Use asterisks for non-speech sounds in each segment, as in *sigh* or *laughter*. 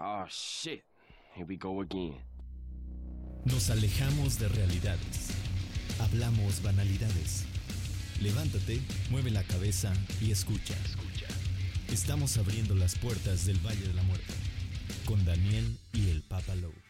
Oh shit. Here we go again. Nos alejamos de realidades. Hablamos banalidades. Levántate, mueve la cabeza y escucha. Escucha. Estamos abriendo las puertas del Valle de la Muerte con Daniel y el Papa Lowe.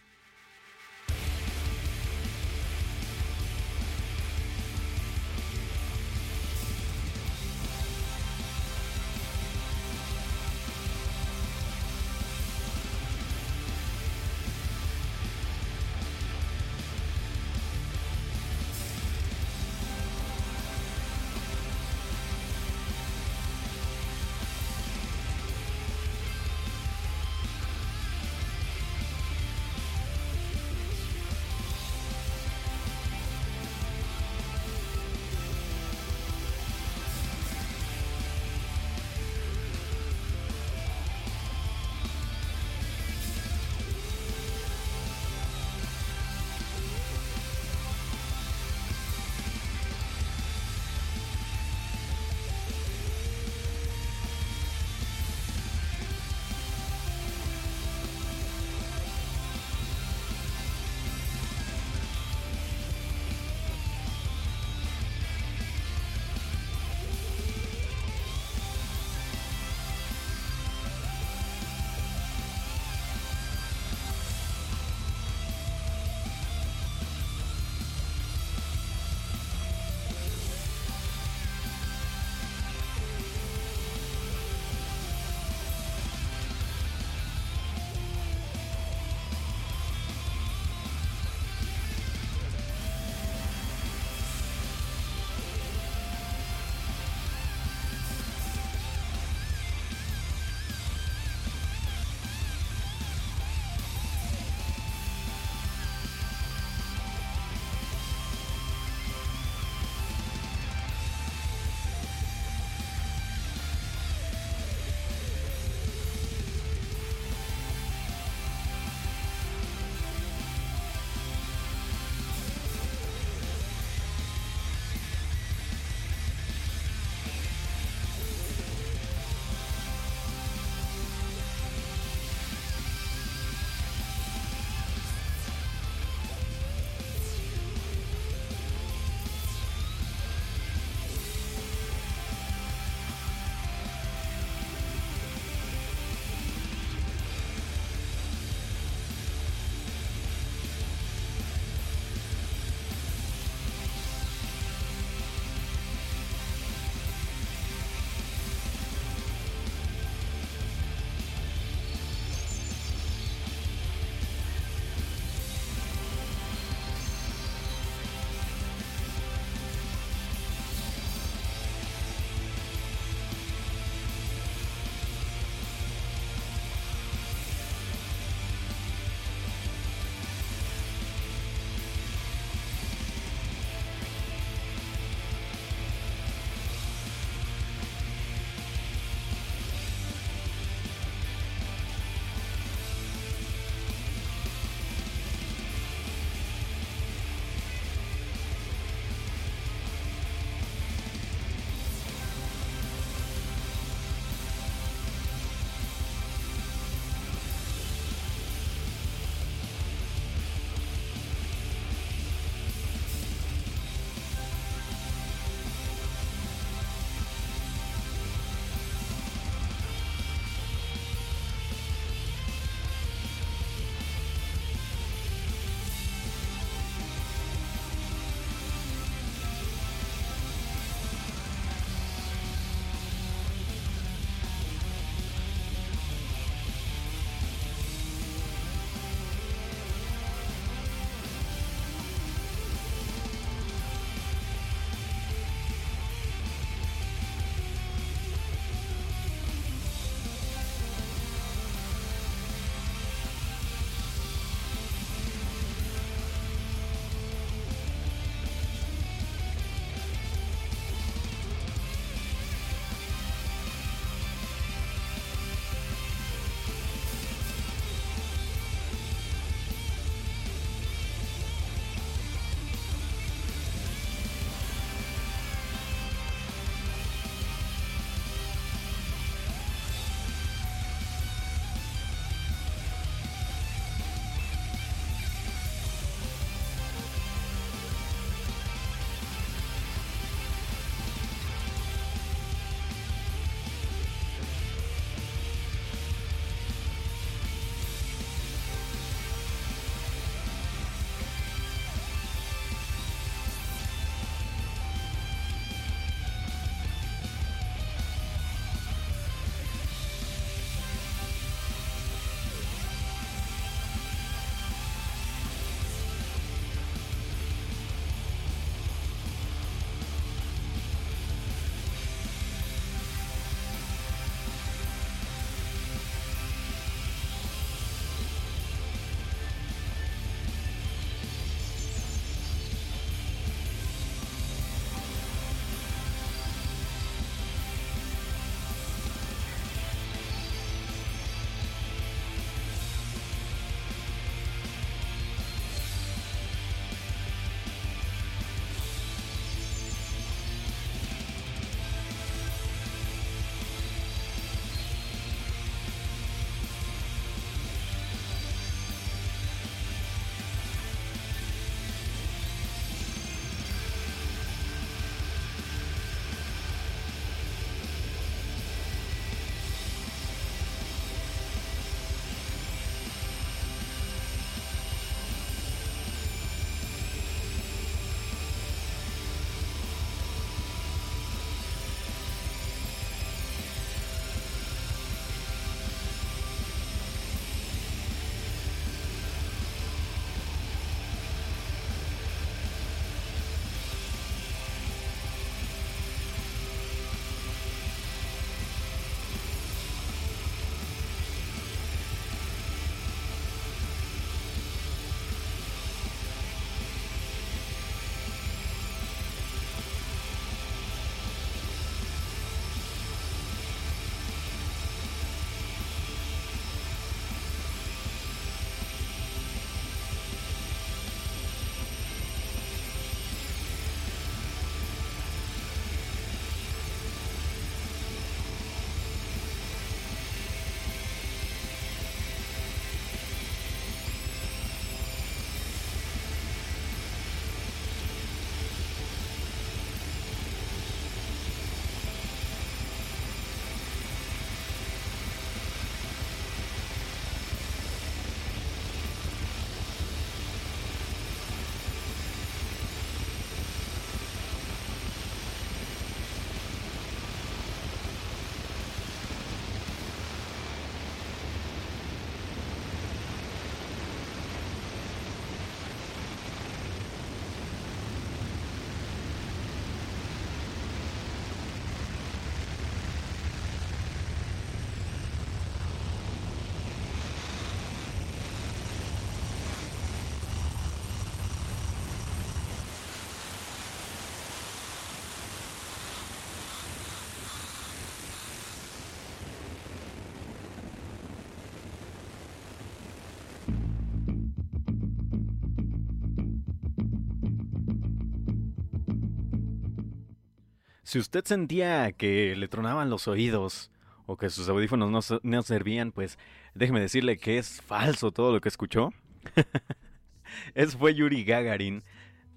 Si usted sentía que le tronaban los oídos o que sus audífonos no, no servían, pues déjeme decirle que es falso todo lo que escuchó. *laughs* Eso fue Yuri Gagarin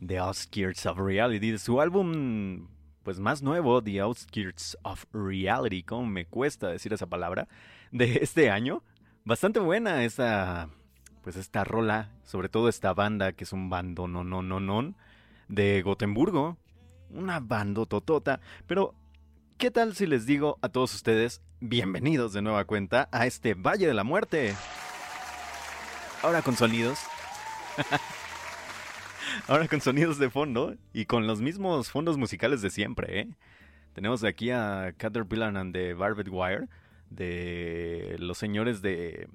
The Outskirts of Reality, de su álbum pues más nuevo, The Outskirts of Reality, como me cuesta decir esa palabra, de este año. Bastante buena esta pues esta rola, sobre todo esta banda que es un bando no no no no de Gotemburgo, una bando totota, pero ¿qué tal si les digo a todos ustedes bienvenidos de nueva cuenta a este Valle de la Muerte? Ahora con sonidos. *laughs* Ahora con sonidos de fondo y con los mismos fondos musicales de siempre, ¿eh? Tenemos aquí a Caterpillar and the Barbed Wire de los señores de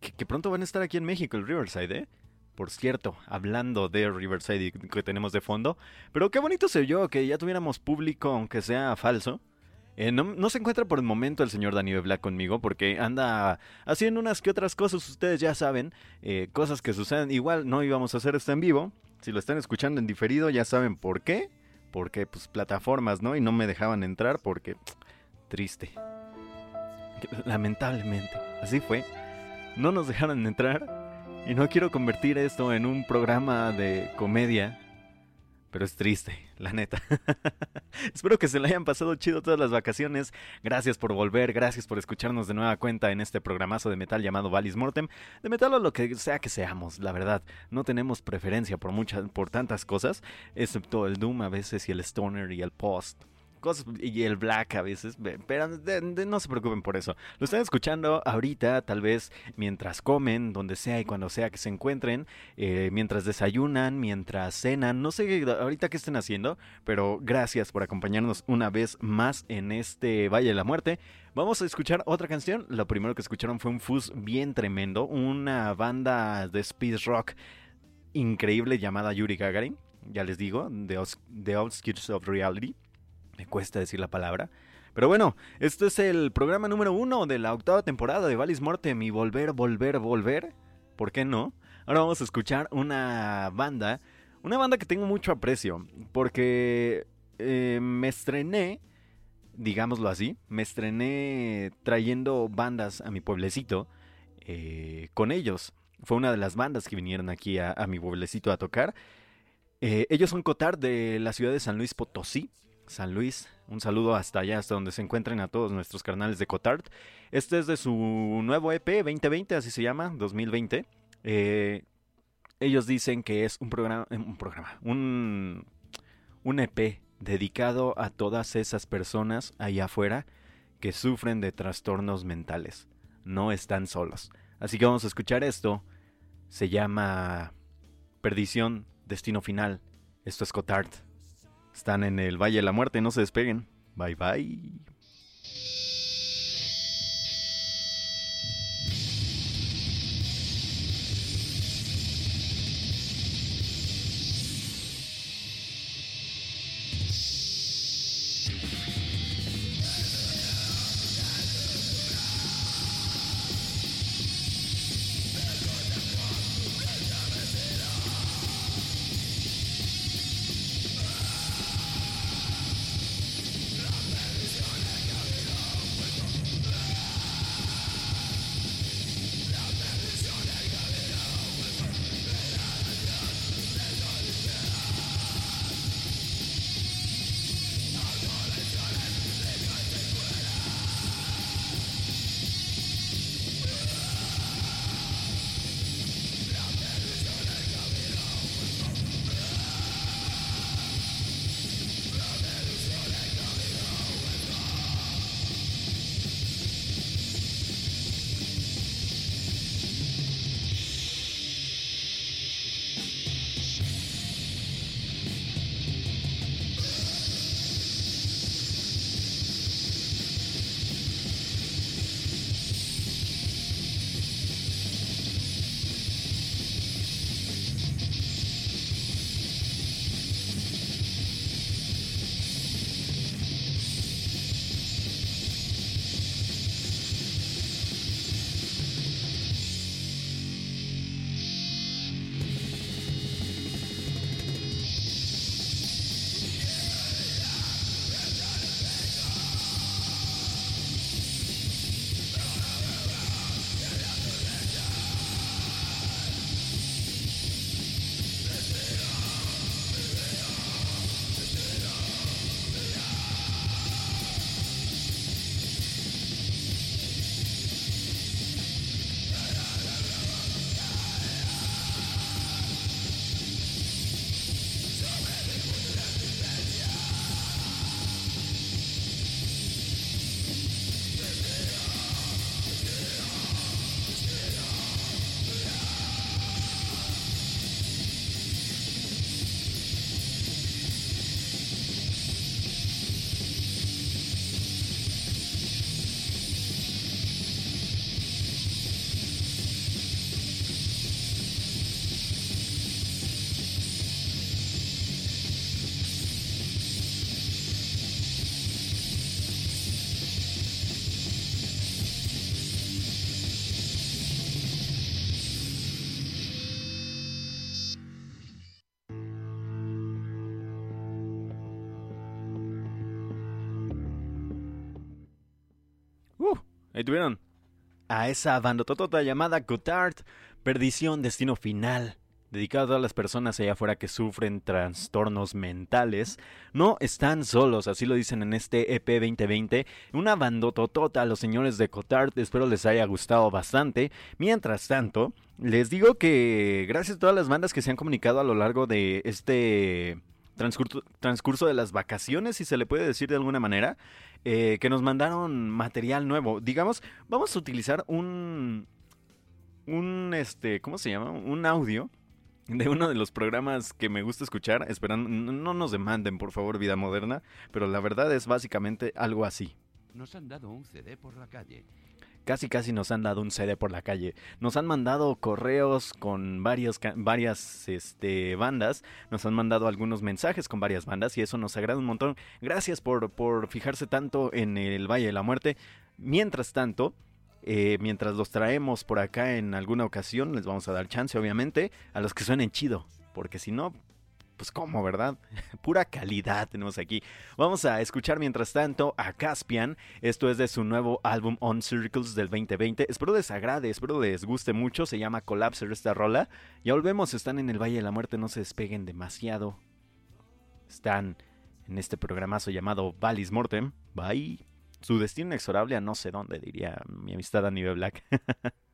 que, que, pronto van a estar aquí en México, el Riverside, ¿eh? Por cierto, hablando de Riverside que tenemos de fondo. Pero qué bonito se yo que ya tuviéramos público, aunque sea falso. Eh, no, se encuentra por el momento el señor Daniel Black conmigo porque anda haciendo unas que otras cosas, ustedes ya saben, eh, cosas que suceden. Igual no íbamos a hacer esto en vivo. Si lo están escuchando en diferido ya saben por qué. Porque pues plataformas, ¿no? Y no me dejaban entrar porque... *tsk* Triste. Lamentablemente. Así fue. No nos dejaron entrar y no quiero convertir esto en un programa de comedia, pero es triste, la neta. *laughs* Espero que se le hayan pasado chido todas las vacaciones. Gracias por volver, gracias por escucharnos de nueva cuenta en este programazo de metal llamado Valis Mortem. De metal o lo que sea que seamos, la verdad. No tenemos preferencia por muchas, por tantas cosas, excepto el Doom a veces y el Stoner y el Post y el black a veces, pero no se preocupen por eso. Lo están escuchando ahorita, tal vez mientras comen, donde sea y cuando sea que se encuentren, eh, mientras desayunan, mientras cenan, no sé ahorita qué estén haciendo, pero gracias por acompañarnos una vez más en este Valle de la Muerte. Vamos a escuchar otra canción. Lo primero que escucharon fue un fuzz bien tremendo, una banda de speed rock increíble llamada Yuri Gagarin. Ya les digo, The Outskirts of Reality. Me cuesta decir la palabra. Pero bueno, esto es el programa número uno de la octava temporada de Valis Morte, mi volver, volver, volver. ¿Por qué no? Ahora vamos a escuchar una banda, una banda que tengo mucho aprecio, porque eh, me estrené, digámoslo así, me estrené trayendo bandas a mi pueblecito eh, con ellos. Fue una de las bandas que vinieron aquí a, mi pueblecito a tocar. Eh, ellos son Cotar de la ciudad de San Luis Potosí. San Luis. Un saludo hasta allá, hasta donde se encuentren a todos nuestros carnales de Cotard. Este es de su nuevo EP 2020, así se llama, 2020. Eh, ellos dicen que es un programa, eh, un programa, un, un EP dedicado a todas esas personas allá afuera que sufren de trastornos mentales. No están solos. Así que vamos a escuchar esto. Se llama Perdición, Destino Final. Esto es Cotard. Están en el Valle de la Muerte, no se despeguen. Bye bye. Ahí tuvieron a esa bandototota llamada Cotard, Perdición, Destino Final, dedicado a todas las personas allá afuera que sufren trastornos mentales. No están solos, así lo dicen en este EP 2020. Una bandototota a los señores de Cotard, espero les haya gustado bastante. Mientras tanto, les digo que gracias a todas las bandas que se han comunicado a lo largo de este transcurso, transcurso de las vacaciones, si se le puede decir de alguna manera, eh, que nos mandaron material nuevo. Digamos, vamos a utilizar un, un, este, ¿cómo se llama? Un audio de uno de los programas que me gusta escuchar, esperando, no nos demanden por favor vida moderna, pero la verdad es básicamente algo así. Nos han dado un CD por la calle. Casi casi nos han dado un CD por la calle. Nos han mandado correos con varias este, bandas. Nos han mandado algunos mensajes con varias bandas y eso nos agrada un montón. Gracias por, por fijarse tanto en el Valle de la Muerte. Mientras tanto, eh, mientras los traemos por acá en alguna ocasión, les vamos a dar chance, obviamente, a los que suenen chido. Porque si no, pues cómo, ¿verdad? *laughs* Pura calidad tenemos aquí. Vamos a escuchar mientras tanto a Caspian. Esto es de su nuevo álbum On Circles del 2020. Espero les agrade, espero les guste mucho. Se llama Collapser esta rola. Ya volvemos, están en el Valle de la Muerte, no se despeguen demasiado. Están en este programazo llamado Valis Mortem. Bye. Su destino inexorable a no sé dónde, diría mi amistad a nivel Black. *laughs*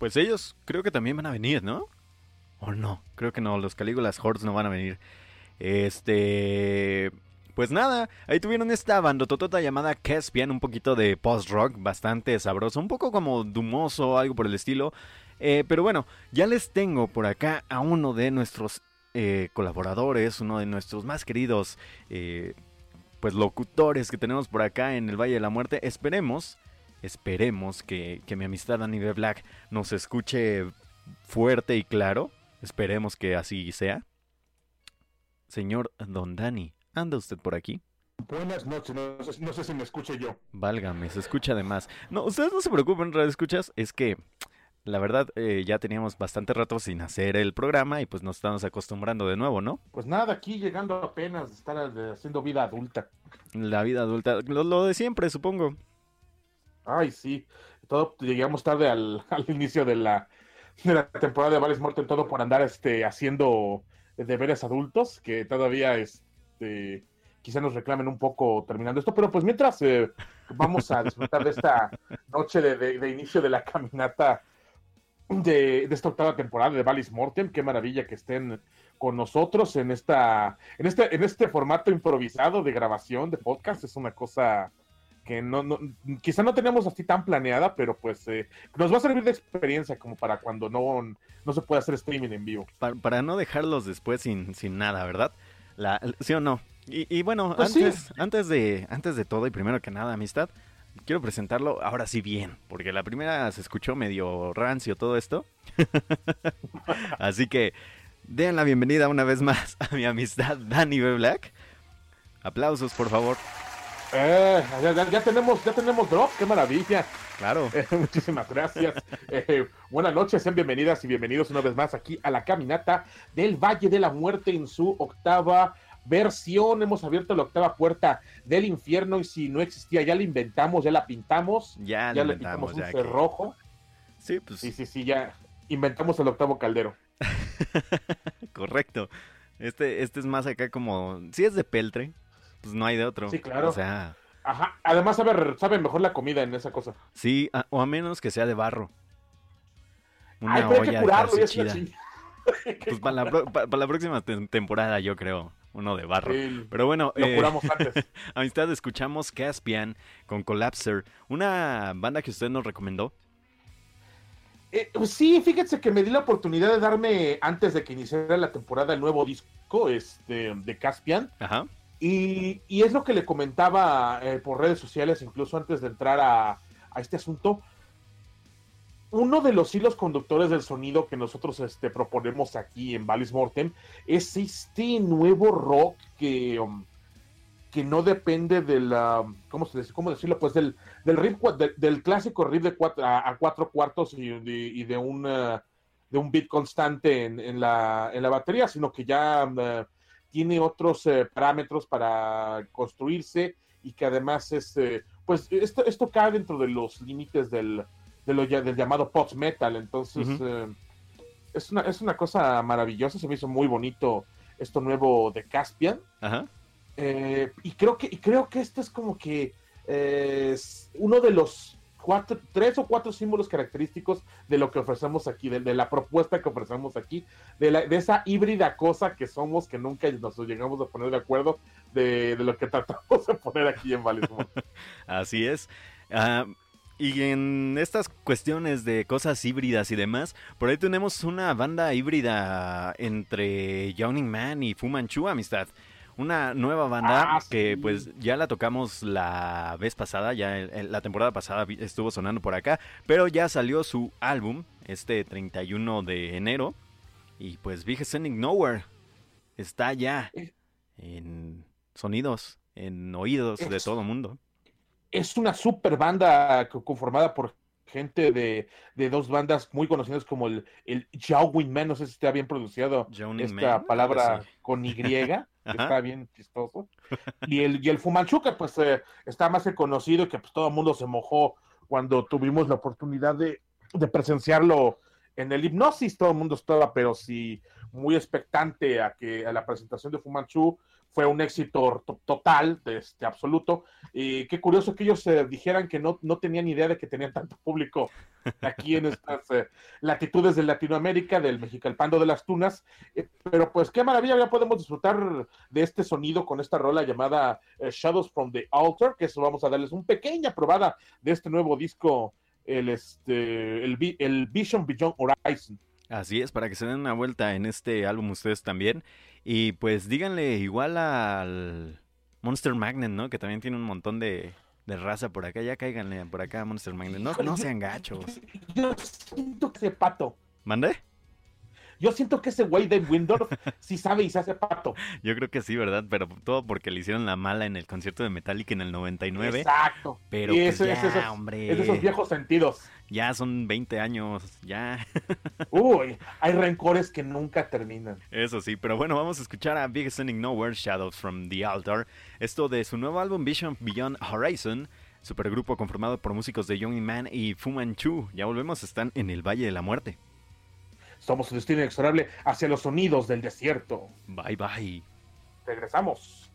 Pues ellos creo que también van a venir, ¿no? ¿O no? Creo que no, los Calígulas Hordes no van a venir. Este... Pues nada, ahí tuvieron esta bandototota llamada Caspian, un poquito de post-rock, bastante sabroso, un poco como dumoso, algo por el estilo. Eh, pero bueno, ya les tengo por acá a uno de nuestros eh, colaboradores, uno de nuestros más queridos eh, pues locutores que tenemos por acá en el Valle de la Muerte. Esperemos, esperemos que, que mi amistad Danny B. Black nos escuche fuerte y claro. Esperemos que así sea. Señor Don Dani, ¿anda usted por aquí? Buenas noches, no sé, no sé si me escuche yo. Válgame, se escucha de más. No, ustedes no se preocupen, radio escuchas, es que la verdad eh, ya teníamos bastante rato sin hacer el programa y pues nos estamos acostumbrando de nuevo, ¿no? Pues nada, aquí llegando apenas, de estar haciendo vida adulta. La vida adulta, lo, lo de siempre, supongo. Ay, sí, todo llegamos tarde al, *laughs* al inicio de la, de la temporada de Vales Morten, todo por andar este, haciendo deberes adultos, que todavía este, quizá nos reclamen un poco terminando esto, pero pues mientras eh, vamos a disfrutar de esta noche de, de, inicio de la caminata de, de, esta octava temporada de Valis Mortem, qué maravilla que estén con nosotros en esta, en este, en este formato improvisado de grabación de podcast, es una cosa que no, no, quizá no tenemos así tan planeada, pero pues eh, nos va a servir de experiencia como para cuando no, no se puede hacer streaming en vivo. Para, para no dejarlos después sin, sin nada, ¿verdad? La, ¿Sí o no? Y, y bueno, pues antes, sí. antes, de, antes de todo y primero que nada, amistad, quiero presentarlo ahora sí bien, porque la primera se escuchó medio rancio todo esto. *laughs* Así que den la bienvenida una vez más a mi amistad Danny B. Black. Aplausos, por favor. Eh, ya, ya, tenemos, ya tenemos drop, qué maravilla. Claro. *laughs* Eh, muchísimas gracias. Eh, buenas noches, sean bienvenidas y bienvenidos una vez más aquí a la caminata del Valle de la Muerte en su octava versión. Hemos abierto la octava puerta del infierno y si no existía, ya la inventamos, ya la pintamos. Ya, ya le pintamos un ya cerrojo. Que... Sí, pues. Sí, sí, sí, ya inventamos el octavo caldero. *laughs* Correcto. Este, este es más acá como. Si es de peltre, pues no hay de otro. Sí, claro. O sea. Ajá. Además sabe, sabe mejor la comida en esa cosa. Sí, a, o a menos que sea de barro. Una Ay, olla que curarlo, de chida. *laughs* Pues para la, para la próxima te temporada, yo creo uno de barro. Sí, Pero bueno, lo curamos eh, antes. *laughs* amistad, escuchamos Caspian con Collapser, una banda que usted nos recomendó. Eh, sí, fíjense que me di la oportunidad de darme, antes de que iniciara la temporada, el nuevo disco este, de Caspian. Ajá. Y, es lo que le comentaba eh, por redes sociales, incluso antes de entrar a, este asunto. Uno de los hilos conductores del sonido que nosotros este, proponemos aquí en Valis Mortem es este nuevo rock que, um, que no depende de la. ¿Cómo, se? ¿Cómo decirlo? Pues del, del, riff, de, del clásico riff de cuatro, a, cuatro cuartos y de, y de, un, uh, de un beat constante en, la, en la batería, sino que ya. Uh, tiene otros eh, parámetros para construirse y que además es, eh, pues esto, esto cae dentro de los límites del, de lo, del llamado post metal, entonces uh -huh. eh, es, una, es una cosa maravillosa, se me hizo muy bonito esto nuevo de Caspian Ajá. y creo que y creo que este es como que es uno de los cuatro, tres o cuatro símbolos característicos de lo que ofrecemos aquí, de, la propuesta que ofrecemos aquí, de, la, de, esa híbrida cosa que somos, que nunca nos llegamos a poner de acuerdo de, lo que tratamos de poner aquí en Valismont. *laughs* Así es. Uh, y en estas cuestiones de cosas híbridas y demás, por ahí tenemos una banda híbrida entre Yawning Man y Fu Manchu, amistad una nueva banda ah, que sí. pues ya la tocamos la vez pasada, ya la temporada pasada estuvo sonando por acá, pero ya salió su álbum este 31 de enero y pues Big Sending Nowhere está ya en sonidos, en oídos es, de todo mundo. Es una super banda conformada por gente de, de, dos bandas muy conocidas como el, el Jowing Man, no sé si está bien pronunciado esta Man. palabra Sí. con Y, *laughs* está bien chistoso. Y el, y el Fumanchu, que pues eh, está más que conocido y que pues todo el mundo se mojó cuando tuvimos la oportunidad de, de presenciarlo en el hipnosis, todo el mundo estaba, pero sí, muy expectante a que a la presentación de Fumanchu, fue un éxito total, este, absoluto. Y qué curioso que ellos eh, dijeran que no, no tenían idea de que tenían tanto público aquí en estas eh, latitudes de Latinoamérica, del Mexicalpando de las Tunas. Eh, pero pues qué maravilla, ya podemos disfrutar de este sonido con esta rola llamada Shadows from the Altar, que eso vamos a darles una pequeña probada de este nuevo disco, el, este, el Vision Beyond Horizon. Así es, para que se den una vuelta en este álbum ustedes también. Y pues díganle igual al Monster Magnet, ¿no? Que también tiene un montón de, de raza por acá. Ya cáiganle por acá a Monster Magnet. No, no sean gachos. Yo siento que ese pato. ¿Mande? Yo siento que ese güey de Windorf sí sabe y se hace pato. *laughs* Yo creo que sí, ¿verdad? Pero todo porque le hicieron la mala en el concierto de Metallica en el 99. Exacto. Pero pues ya, es, esos, hombre. Es de esos viejos sentidos. Ya son 20 años, ya. *laughs* Uy, hay rencores que nunca terminan. Eso sí, pero bueno, vamos a escuchar a Big Sending Nowhere, Shadows from the Altar. Esto de su nuevo álbum Vision Beyond Horizon. Supergrupo conformado por músicos de Young Man y Fu Manchu. Ya volvemos, están en el Valle de la Muerte. Somos su destino inexorable hacia los sonidos del desierto. Bye bye. Regresamos.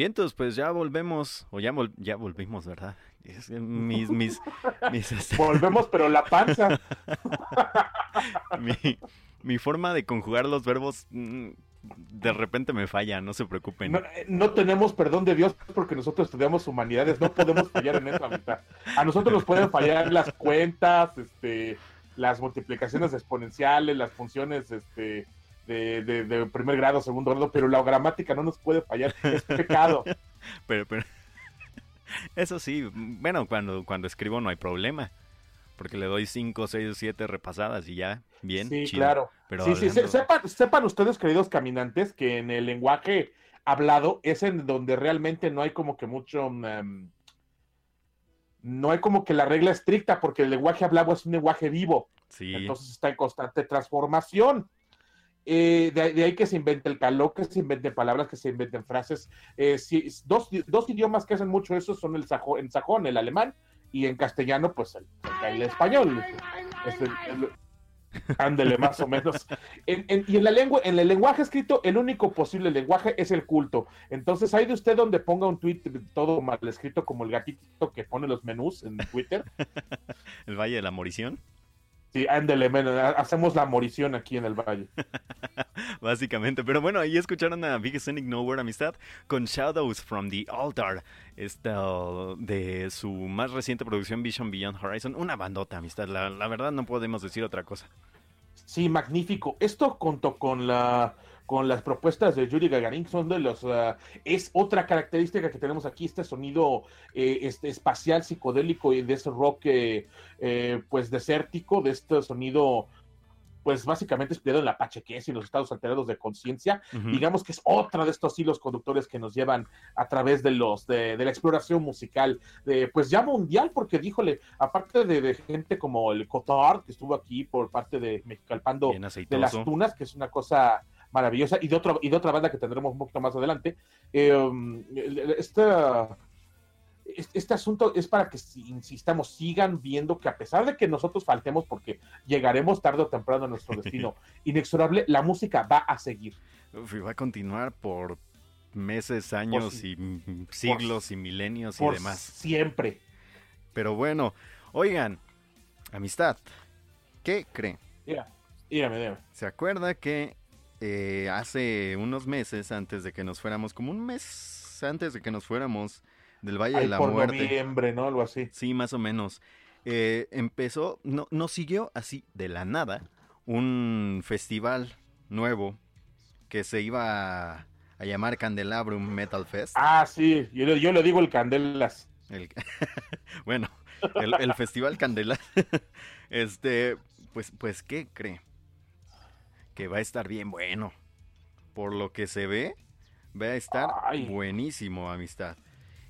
Vientos, pues ya volvemos, o ya, vol- ya volvimos, ¿verdad? Es mis, mis, mis, *laughs* este, Volvemos, pero la panza. *laughs* mi, mi forma de conjugar los verbos mm, de repente me falla, no se preocupen. No, eh, no tenemos perdón de Dios porque nosotros estudiamos humanidades, no podemos fallar en esa mitad. A nosotros nos pueden fallar las cuentas, este, las multiplicaciones exponenciales, las funciones este, de, de- de primer grado, segundo grado, pero la gramática no nos puede fallar, es pecado. *laughs* Pero, pero, *laughs* eso sí, bueno, cuando, cuando escribo no hay problema, porque le doy 5, 6, 7 repasadas y ya, bien, sí, chido. claro. Pero sí, sí, sepan, sepan ustedes, queridos caminantes, que en el lenguaje hablado es en donde realmente no hay como que mucho... mm, no hay como que la regla estricta, porque el lenguaje hablado es un lenguaje vivo. sí, Entonces está en constante transformación. Eh, de, ahí- que se invente el calor, que se inventen palabras, que se inventen frases. Eh, sí, dos, dos idiomas que hacen mucho eso son el sajón, el alemán, y en castellano, pues el, español. Es el- el- ándele, más o menos. En- en- y en la lengua, en el lenguaje escrito, el único posible lenguaje es el culto. Entonces, hay de usted donde ponga un tweet todo mal escrito, como el gatito que pone los menús en Twitter. *laughs* el Valle de la Morición, Sí, ándele, men, hacemos la morición aquí en el valle. *laughs* básicamente. Pero bueno, ahí escucharon a Big Scenic Nowhere Amistad con Shadows from the Altar, esta de su más reciente producción Vision Beyond Horizon. Una bandota, amistad, la, la verdad no podemos decir otra cosa. Sí, magnífico. Esto junto con la con las propuestas de Yuri Gagarin son de los ah, es otra característica que tenemos aquí este sonido eh, este espacial psicodélico y de ese rock eh, eh, pues desértico de este sonido pues básicamente inspirado en la pachequez y los estados alterados de conciencia. Digamos que es otra de estos hilos conductores que nos llevan a través de los de, de la exploración musical de, pues ya mundial porque díjole aparte de, de gente como el Cotard que estuvo aquí por parte de Mexicalpando de las tunas que es una cosa maravillosa y de otra y de otra banda que tendremos un poquito más adelante eh, um, esta es- este asunto es para que, si- insistamos, sigan viendo que a pesar de que nosotros faltemos, porque llegaremos tarde o temprano a nuestro destino *laughs* inexorable, la música va a seguir. Uf, y va a continuar por meses, años y siglos y milenios y demás. siempre. Pero bueno, oigan, amistad, ¿qué creen? Mira, dígame, dígame. ¿Se acuerda que eh, hace unos meses, antes de que nos fuéramos, como un mes antes de que nos fuéramos del Valle Ahí de la por Muerte? noviembre, ¿no? Algo así. Sí, más o menos. eh, empezó, no, nos siguió así de la nada un festival nuevo que se iba a, a llamar Candelabrum Metal Fest. Ah, sí, yo, le- yo le digo el Candelas. El- *laughs* bueno, el, el Festival Candela. *laughs* este, pues, pues, ¿qué cree? Que va a estar bien bueno. Por lo que se ve, va a estar Ay. buenísimo, amistad.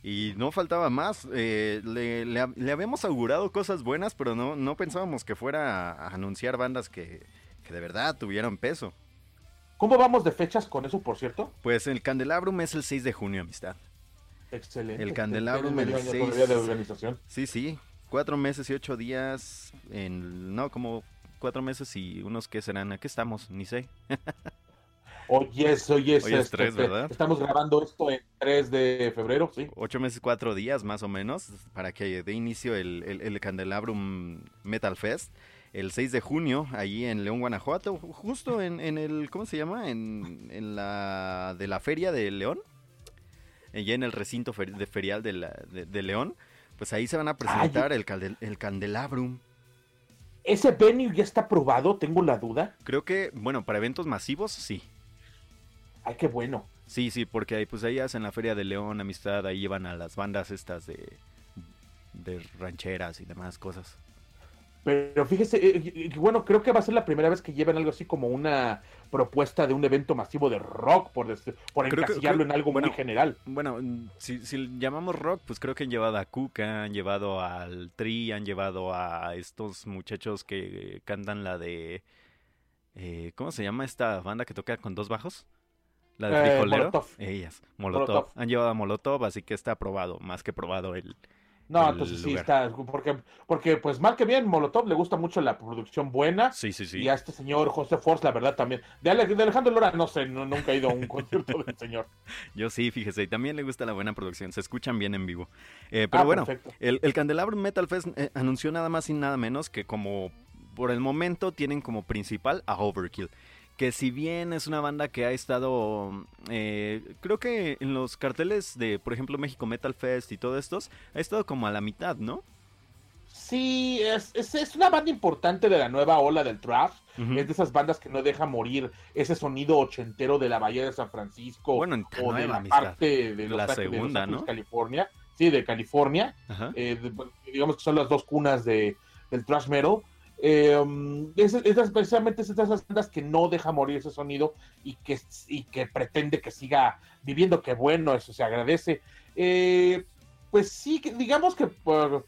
Y no faltaba más. eh, le, le hab- le habíamos augurado cosas buenas, pero no, no pensábamos que fuera a anunciar bandas que, que de verdad tuvieran peso. ¿Cómo vamos de fechas con eso, por cierto? Pues el Candelabrum es el 6 de junio, amistad. Excelente. El Candelabrum, el año seis. todavía de organización. Sí, sí. Cuatro meses y ocho días. En, no, como cuatro meses y unos que serán. ¿A qué estamos? Ni sé. Oye, es, oye, es, Hoy es este, tres, ¿verdad? Estamos grabando esto en 3 de febrero, sí. Ocho meses, cuatro días más o menos. Para que dé inicio el, el, el Candelabrum Metal Fest. El 6 de junio, allí en León, Guanajuato. Justo en, en el. ¿Cómo se llama? En, en la. De la Feria de León. Allí en el recinto fer- de ferial de, la, de, de León. Pues ahí se van a presentar el, el Candelabrum. ¿Ese venue ya está aprobado? Tengo la duda. Creo que, bueno, para eventos masivos, sí. Ay, qué bueno. Sí, sí, porque ahí, pues ahí hacen la Feria de León, Amistad, ahí llevan a las bandas estas de, de rancheras y demás cosas. Pero fíjese, eh, eh, bueno, creo que va a ser la primera vez que lleven algo así como una propuesta de un evento masivo de rock, por, des- por Creo que- encasillarlo creo- en algo bueno, muy general. Bueno, mm, si, si llamamos rock, pues creo que han llevado a Cuca, han llevado al Tri, han llevado a estos muchachos que cantan la de... eh, ¿Cómo se llama esta banda que toca con dos bajos? La de Eh, Frijolero. Molotov. Ellas, Molotov. Molotov. Han llevado a Molotov, así que está aprobado, más que probado el, No, entonces sí está, porque, porque pues mal que bien, Molotov le gusta mucho la producción buena. Sí, sí, sí. Y a este señor José Force, la verdad también. De, Ale- de Alejandro Lora, no sé, no- nunca he ido a un *laughs* concierto del señor. Yo sí, fíjese, y también le gusta la buena producción, se escuchan bien en vivo. Eh, pero Ah, bueno, el, el Candelabrum Metal Fest eh, anunció nada más y nada menos que como por el momento tienen como principal a Overkill. Que si bien es una banda que ha estado, eh, creo que en los carteles de, por ejemplo, México Metal Fest y todo estos, ha estado como a la mitad, ¿no? Sí, es, es, es una banda importante de la nueva ola del trap. Ujú. Es de esas bandas que no deja morir ese sonido ochentero de la Bahía de San Francisco Bueno, o de la amistad. parte de Los La Ángeles, de Los segunda, ¿no? California. Sí, de California. Eh, de- digamos que son las dos cunas de, del thrash metal. Eh, um, es, precisamente esas bandas que no deja morir ese sonido y que, y que pretende que siga viviendo, que bueno, eso se agradece. Eh, pues sí, digamos que por-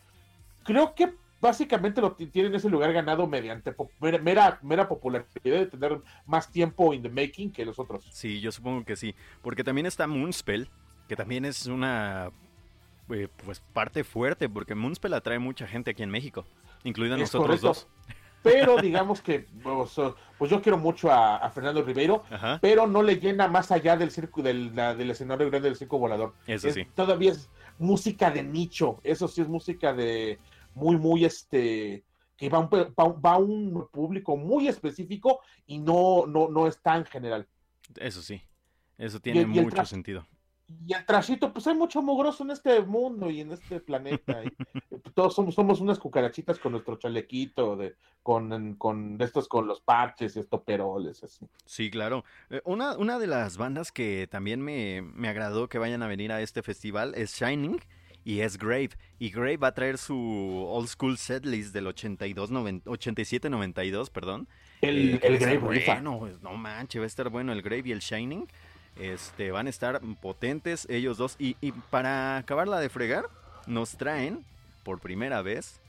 creo que básicamente lo tienen ese lugar ganado mediante mera, mera popularidad de tener más tiempo in the making que los otros. Sí, yo supongo que sí. Porque también está Moonspell, que también es una eh, pues parte fuerte, porque Moonspell atrae mucha gente aquí en México, incluida nosotros correcto. dos. Pero *laughs* digamos que pues, yo quiero mucho a, a Fernando Ribeiro, Ajá. pero no le llena más allá del circo del, la- del escenario grande del circo volador. Eso Es- sí. Todavía es música de nicho, eso sí es música de muy, muy este que va a un, va, va un público muy específico y no, no, no es tan general. Eso sí. Eso tiene y mucho sentido. Y el trashito, pues hay mucho mugroso en este mundo y en este planeta. y, eh, todos somos, somos unas cucarachitas con nuestro chalequito, de, con, con estos, con los parches y estoperoles, así. Sí, claro. Eh, Una, una de las bandas que también me, me agradó que vayan a venir a este festival es Shining y es Grave. Y Grave va a traer su old school setlist del 82, 87-92, perdón. El, Eh, el Grave bueno, pues, no manches, va a estar bueno el Grave y el Shining. Este, van a estar potentes ellos dos. Y, y para acabarla de fregar, nos traen por primera vez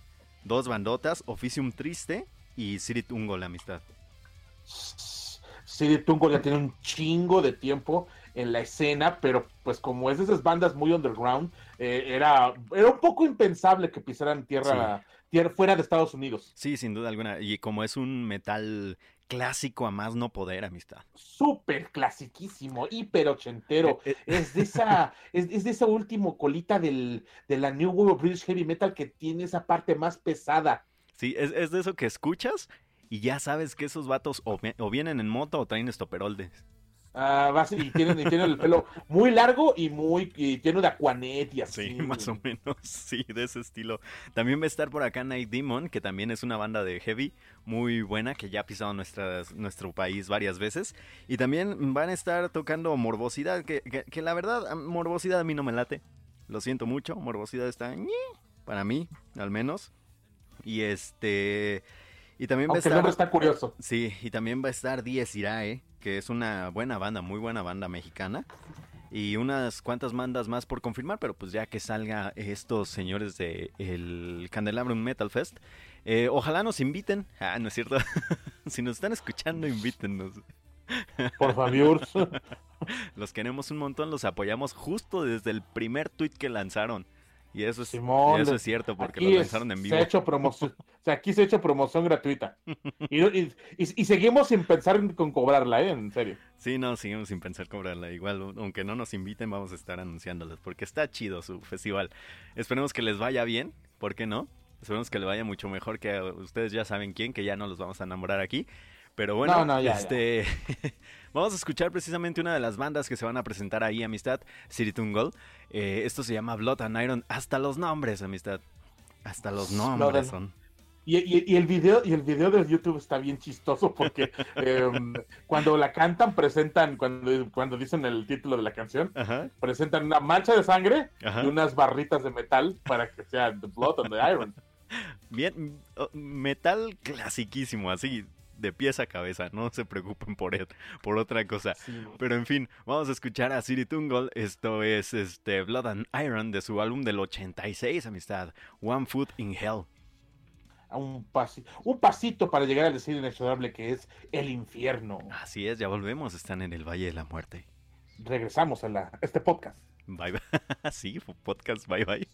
dos bandotas, Officium Triste y Sirit Ungo, la amistad. Sí, Tungo ya tiene un chingo de tiempo en la escena, pero pues como es de esas bandas muy underground, eh, era, era un poco impensable que pisaran tierra, tierra fuera de Estados Unidos. Sí, sin duda alguna. Y como es un metal clásico a más no poder, amistad. Súper clasiquísimo, hiper ochentero. Eh, Es de esa, *laughs* es, es de esa último colita del, de la New of British Heavy Metal que tiene esa parte más pesada. Sí, es, es de eso que escuchas y ya sabes que esos vatos o vienen en moto o traen estoperoldes. Ah, va y tienen, y tienen el pelo muy largo y muy y tiene de Aquanet y así. Sí, más o menos, *laughs* sí, de ese estilo. También va a estar por acá Night Demon, que también es una banda de heavy muy buena, que ya ha pisado nuestras, nuestro país varias veces. Y también van a estar tocando Morbosidad, que, que- que la verdad, Morbosidad a mí no me late. Lo siento mucho, Morbosidad está... para mí, al menos. Y este... Y también va a el estar... nombre está curioso. Sí, y también va a estar Diez Irae, que es una buena banda, muy buena banda mexicana. Y unas cuantas bandas más por confirmar, pero pues ya que salga estos señores de el Candelabrum Metal Fest, eh, ojalá nos inviten. Ah, no es cierto. *laughs* si nos están escuchando, invítennos. Por favor. *laughs* Los queremos un montón, los apoyamos justo desde el primer tweet que lanzaron. Y eso es, Simón, y eso es cierto, porque lo lanzaron en vivo. Se ha hecho promoción, *laughs* o sea, aquí se ha hecho promoción gratuita. Y, seguimos sin pensar en con cobrarla, ¿eh? En serio. Sí, no, seguimos sin pensar cobrarla. Igual, aunque no nos inviten, vamos a estar anunciándoles, porque está chido su festival. Esperemos que les vaya bien, ¿por qué no? Esperemos que le vaya mucho mejor que ustedes ya saben quién, que ya no los vamos a enamorar aquí. Pero bueno, No, no, ya, este *laughs* vamos a escuchar precisamente una de las bandas que se van a presentar ahí, amistad, Siritungol. Eh, esto se llama Blood and Iron. Hasta los nombres, amistad. Hasta los nombres son. Y, y- y el video y el video de YouTube está bien chistoso porque *laughs* em, cuando la cantan presentan cuando cuando dicen el título de la canción Ajá, presentan una mancha de sangre ajá. y unas barritas de metal para que sea the blood and the iron. *laughs* Bien, oh, metal clasiquísimo, así de pies a cabeza, no se preocupen por él, por otra cosa. Sí. Pero en fin, vamos a escuchar a Siri Tungol, esto es este Blood and Iron de su álbum del 86, amistad, One Foot in Hell. A Un, pasi- un pasito para llegar al destino inexorable que es el infierno. Así es, ya volvemos, están en el Valle de la Muerte. Regresamos a la, este podcast. Bye bye. *laughs* sí, podcast, bye bye.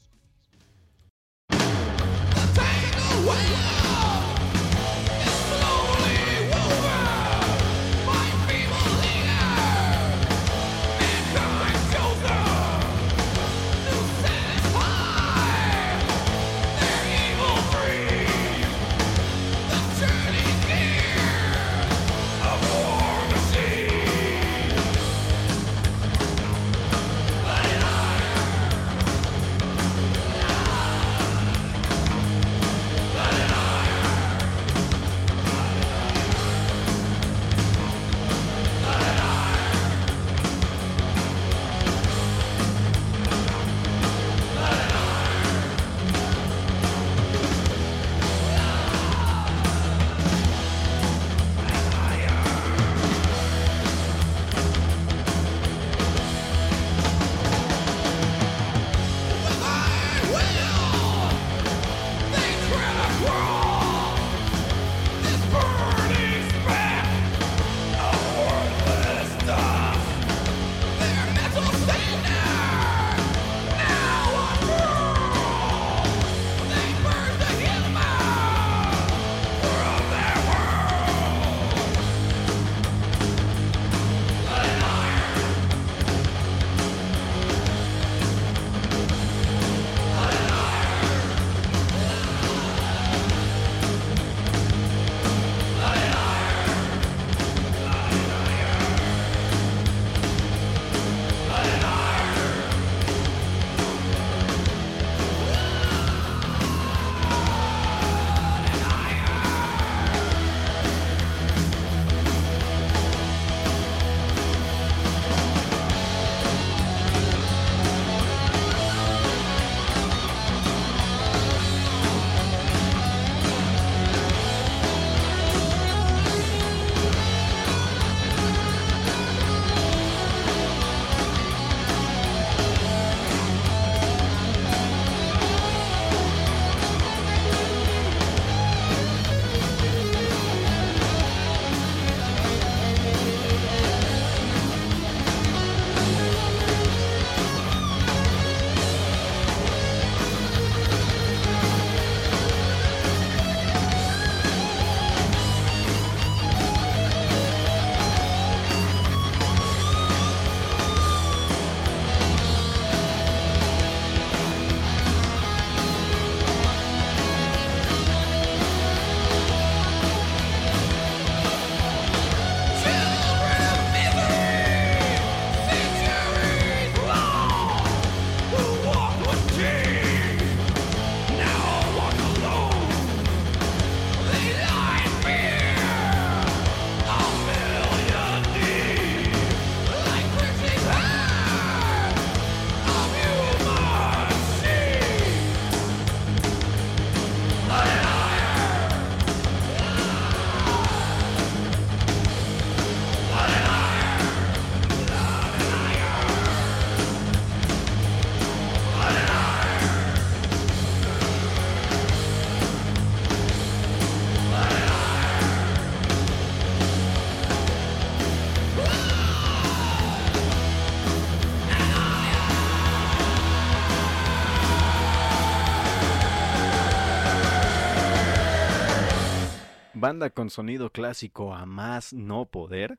Banda con sonido clásico a más no poder,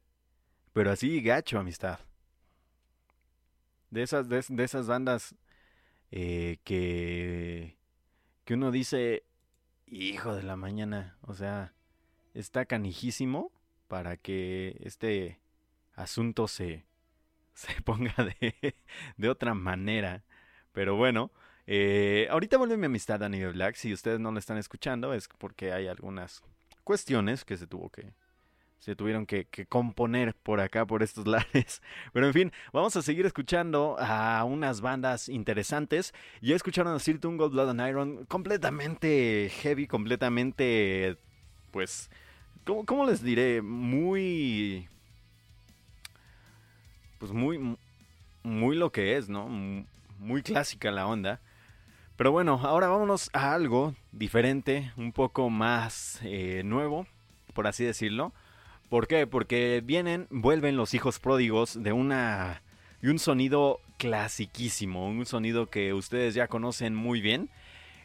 pero así gacho, amistad. De esas, de, de esas bandas eh, que, que uno dice, hijo de la mañana, o sea, está canijísimo para que este asunto se, se *laughs* ponga de, de otra manera. Pero bueno, eh, ahorita vuelve mi amistad a nivel Black. Si ustedes no lo están escuchando, es porque hay algunas cuestiones que se tuvo que. Se tuvieron que, componer por acá, por estos *laughs* lares. Pero en fin, vamos a seguir escuchando a unas bandas interesantes. Ya escucharon a Sir Gold Blood and Iron completamente heavy, completamente. Pues. ¿Cómo, cómo les diré? Muy. Pues muy. Muy lo que es, ¿no? Muy clásica la onda. Pero bueno, ahora vámonos a algo diferente, un poco más eh, nuevo, por así decirlo. ¿Por qué? Porque vienen, vuelven los hijos pródigos de una de un sonido clasiquísimo, un sonido que ustedes ya conocen muy bien.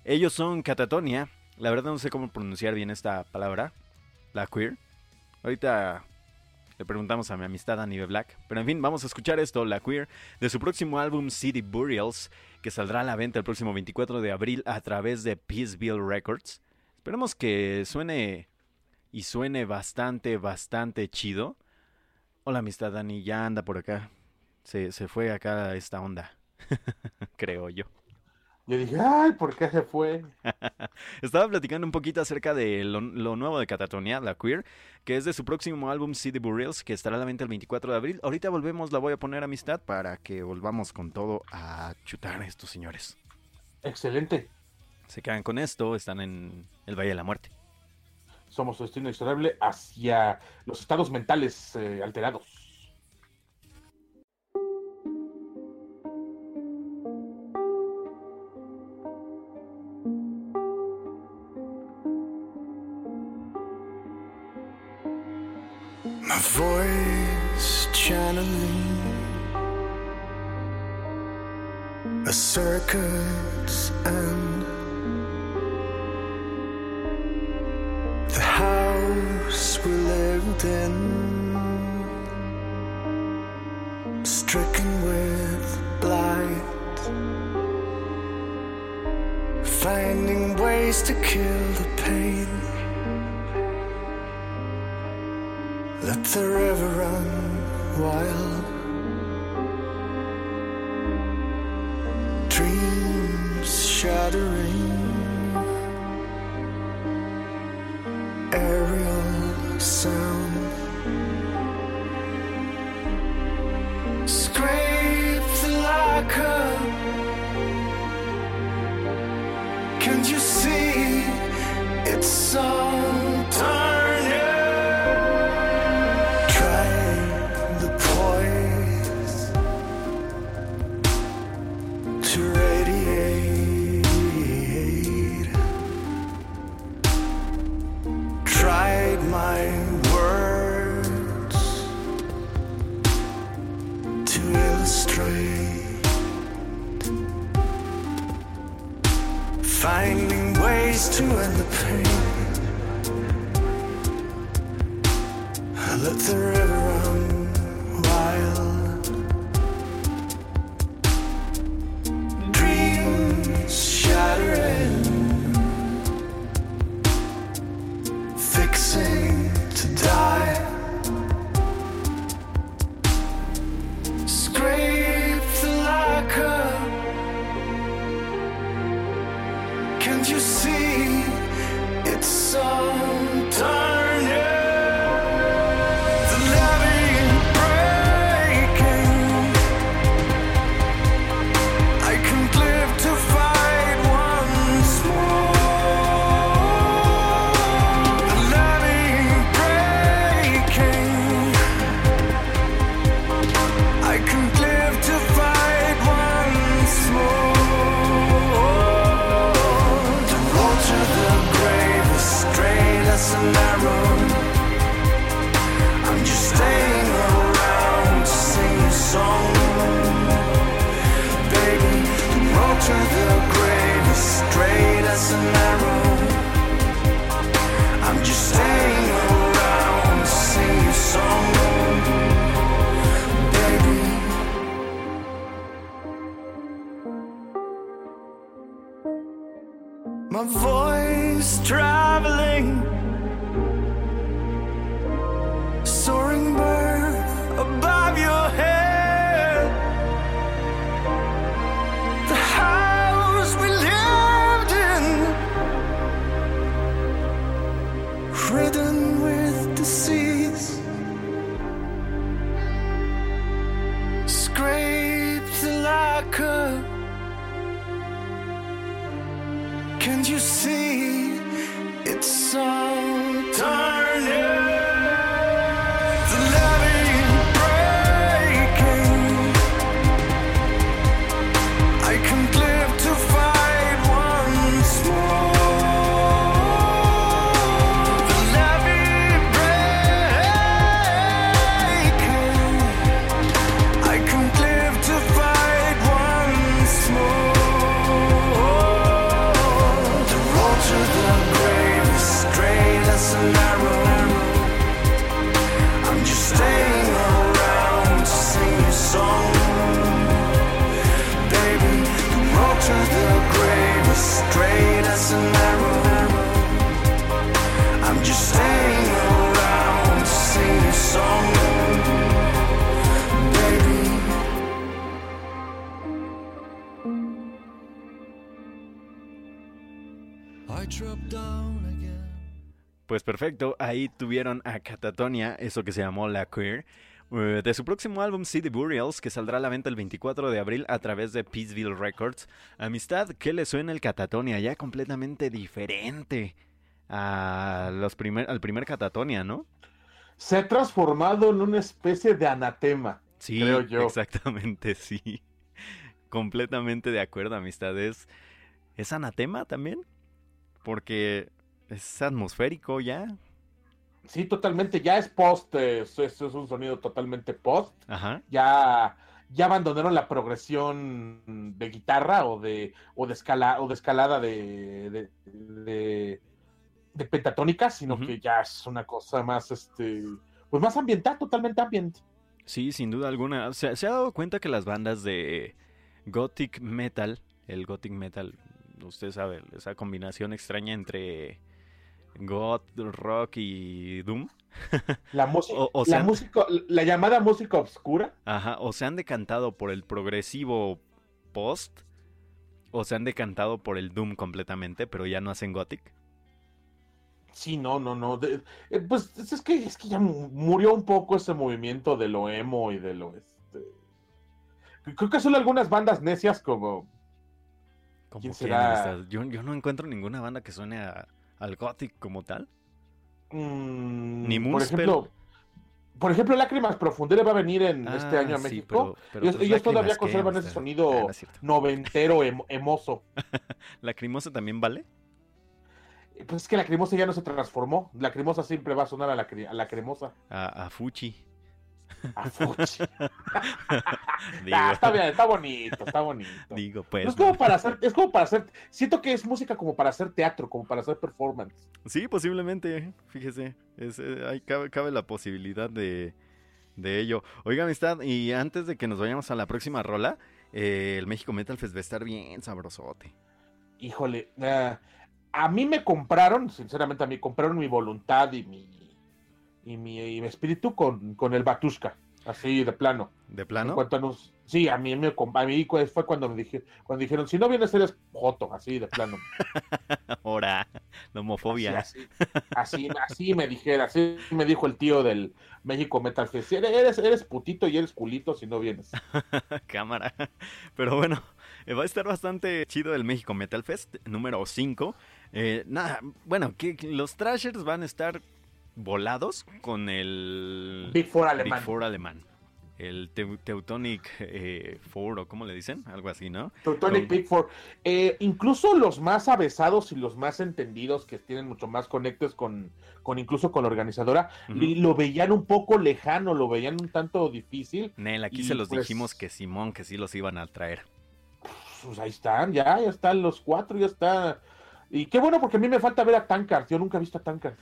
Ellos son Catatonia, la verdad no sé cómo pronunciar bien esta palabra, la queer. Ahorita le preguntamos a mi amistad Anibe Black. Pero en fin, vamos a escuchar esto, La Queer, de su próximo álbum City Burials, que saldrá a la venta el próximo 24 de abril a través de Peaceville Records. Esperemos que suene y suene bastante, bastante chido. Hola amistad Dani, ya anda por acá. Se, se fue acá esta onda, *laughs* creo yo. Yo dije, ay, ¿por qué se fue? *laughs* Estaba platicando un poquito acerca de lo, lo, nuevo de Catatonia, la queer, que es de su próximo álbum City Burials, que estará a la venta el 24 de abril. Ahorita volvemos, la voy a poner amistad para que volvamos con todo a chutar a estos señores. Excelente. Se quedan con esto, están en el Valle de la Muerte. Somos su destino inexorable hacia los estados mentales eh, alterados. My voice channeling a circuit's end. The house we lived in, stricken with blight, finding ways to kill the pain. Let the river run wild. Dreams shattering. A Catatonia, eso que se llamó La Queer, eh, de su próximo álbum City Burials, que saldrá a la venta el 24 de abril a través de Peaceville Records. Amistad, ¿qué le suena el Catatonia? Ya completamente diferente a los primer, al primer Catatonia, ¿no? Se ha transformado en una especie de anatema. Sí, Creo yo. exactamente, *laughs* sí. Completamente de acuerdo, amistad. ¿Es, ¿es anatema también? Porque es atmosférico ya. Sí, totalmente. Ya es post. eh, Eso es, es un sonido totalmente post. Ajá. Ya, ya abandonaron la progresión de guitarra o de, o de, escala, o de escalada de, de, de- de pentatónica, sino que ya es una cosa más, este, pues más ambiental, totalmente ambiente. Sí, sin duda alguna. ¿Se, se ha dado cuenta que las bandas de Gothic Metal, el Gothic Metal, usted sabe, esa combinación extraña entre Goth, Rock y Doom, La música, *laughs* O- o la sea- música, la llamada música oscura, ajá, o se han decantado por el progresivo post, o se han decantado por el Doom completamente, pero ya no hacen Gothic. sí, no, no, no, de- eh, pues es que, es que ya mu- murió un poco ese movimiento de lo emo y de lo, este, creo que solo algunas bandas necias como ¿Cómo ¿Quién será? Yo, yo no encuentro ninguna banda que suene a- al Gothic como tal. Mm, Ni por ejemplo, por ejemplo, Lágrimas Profundas va a venir en este Ah, año a sí, México. pero- pero, ellos, ellos todavía Lágrimas, ¿qué, conservan ese sonido Ah, no noventero, em- emoso. *laughs* ¿Lacrimosa también vale? Pues es que la cremosa ya no se transformó. La cremosa siempre va a sonar a la, a la cremosa. A, a Fuchi. A fuchi. *laughs* Está bien, está bonito, está bonito. digo, No pues. es como ¿no? para hacer, es como para hacer, siento que es música como para hacer teatro, como para hacer performance. Sí, posiblemente, fíjese. Es, eh, ahí cabe, cabe la posibilidad de, de ello. Oiga, amistad, y antes de que nos vayamos a la próxima rola, eh, el México Metal Fest va a estar bien sabrosote. Híjole, ah, a mí me compraron, sinceramente a mí compraron mi voluntad y mi y mi, y mi espíritu con, con el Batushka, así de plano. ¿De En plano? cuanto a nos- sí, a mí, me, a mí fue cuando me dije, cuando dijeron, si no vienes eres joto, así de plano. *laughs* Ahora, la homofobia. así, así, así me dijera, así me dijo el tío del México Metal Fest. Eres, eres putito y eres culito si no vienes. *laughs* Cámara. Pero bueno, eh, va a estar bastante chido el México Metal Fest número 5. nada, bueno, que los Trashers van a estar volados con el Big Four Big alemán. Four alemán. El Teu- Teutonic eh, Four, o cómo le dicen, algo así, ¿no? Teutonic Con- Big Four. Eh, incluso los más avesados y los más entendidos, que tienen mucho más conectes con, con incluso con la organizadora, lo veían un poco lejano, lo veían un tanto difícil. Nel, aquí se los pues- dijimos que Simón, que sí los iban a traer. Pues ahí están, ya, ya están los cuatro, ya está. Y qué bueno, porque a mí me falta ver a Tankard. Yo nunca he visto a Tankard.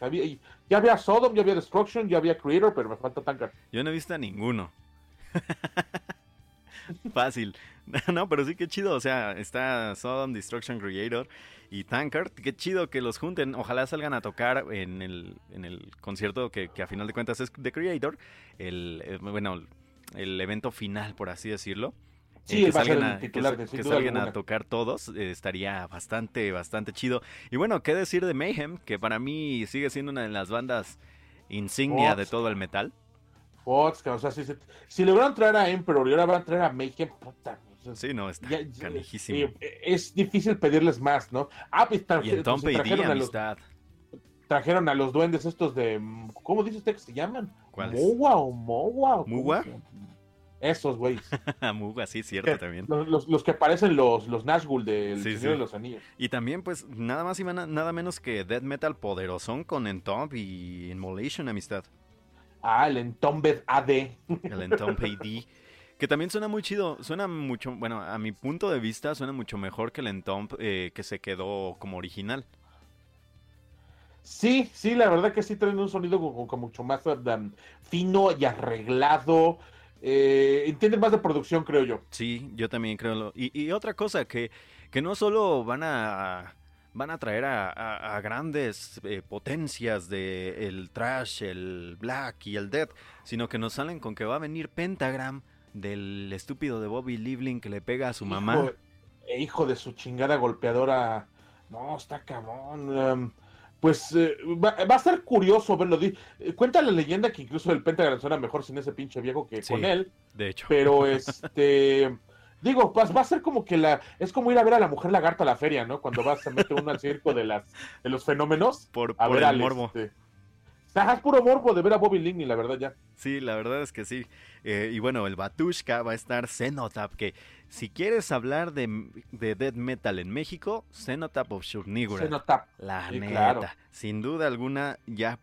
Ya había Sodom, ya había Destruction, ya había Creator, pero me falta Tankard. Yo no he visto a ninguno. *laughs* Fácil. *laughs* no, pero sí que chido. O sea, está Sodom Destruction Creator y Tankard. Qué chido que los junten. Ojalá salgan a tocar en el, en el concierto que, que a final de cuentas es The Creator. El, eh, bueno, el evento final, por así decirlo. Sí, Eh, que salgan, a, que titular, salgan a tocar todos eh, estaría bastante, bastante chido. Y bueno, qué decir de Mayhem, que para mí sigue siendo una de las bandas insignia Fox. de todo el metal. Fox, o sea, si, si, si lograron traer a Emperor y ahora van a traer a Mayhem, puta. o sea, Sí, no, está ya- canijísimo. eh, es difícil pedirles más, ¿no? Ah, pues, y el Tom pues, trajeron, a los, amistad. trajeron a los duendes estos de. ¿Cómo dice usted que se llaman? ¿Cuáles? ¿Mowa o Mowa? ¿Muwa? Esos, güey. *laughs* Muga, sí, cierto también. Los, los- los que parecen los, los del Sí, Señor sí. de los Anillos. Y también, pues, nada más y nada menos que Death Metal poderosón con Entomb y Immolation Amistad. Ah, el Entombed AD. El Entomb AD. *laughs* Que también suena muy chido. Suena mucho, bueno, a mi punto de vista, suena mucho mejor que el Entomb eh, que se quedó como original. Sí, sí, la verdad que sí traen un sonido como, como mucho más um, fino y arreglado. Eh, entienden más de producción, creo yo. Sí, yo también creo. lo- Y, y otra cosa, que, que no solo van a van a traer a, a- a grandes eh, potencias de el trash, el black y el death, sino que nos salen con que va a venir Pentagram del estúpido de Bobby Livling que le pega a su mamá. Hijo, eh, hijo de su chingada golpeadora. No, está cabrón. um, pues eh, va, va a ser curioso verlo. Eh, Cuenta la leyenda que incluso el Pentagram suena mejor sin ese pinche viejo que Sí. con él. De hecho, Pero *laughs* este. Digo, pues va a ser como que la. Es como ir a ver a la mujer lagarta a la feria, ¿no? Cuando vas a meter uno al circo de las de los fenómenos. por, A por ver el al, morbo. este, Ajá, es puro morbo de ver a Bobby Ligney, la verdad ya. Sí, la verdad es que sí. Eh, y bueno, el Batushka va a estar Cenotap, que si quieres hablar de, de death metal en México, Cenotap of Shurnigura. Se nota. La Sí, neta, claro. sin duda alguna, ya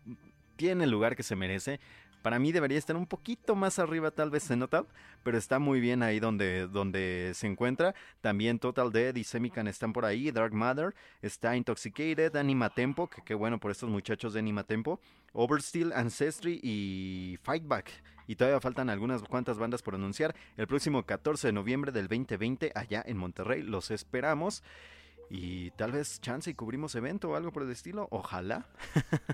tiene el lugar que se merece. Para mí debería estar un poquito más arriba tal vez Cenotap, pero está muy bien ahí donde, donde se encuentra. También Total Dead y Semican están por ahí, Dark Mother, está Intoxicated, Anima Tempo, que qué bueno por estos muchachos de Anima Tempo, Oversteel, Ancestry y Fightback. Y todavía faltan algunas cuantas bandas por anunciar. El próximo 14 de noviembre del 2020 allá en Monterrey los esperamos. Y tal vez chance y cubrimos evento o algo por el estilo. Ojalá.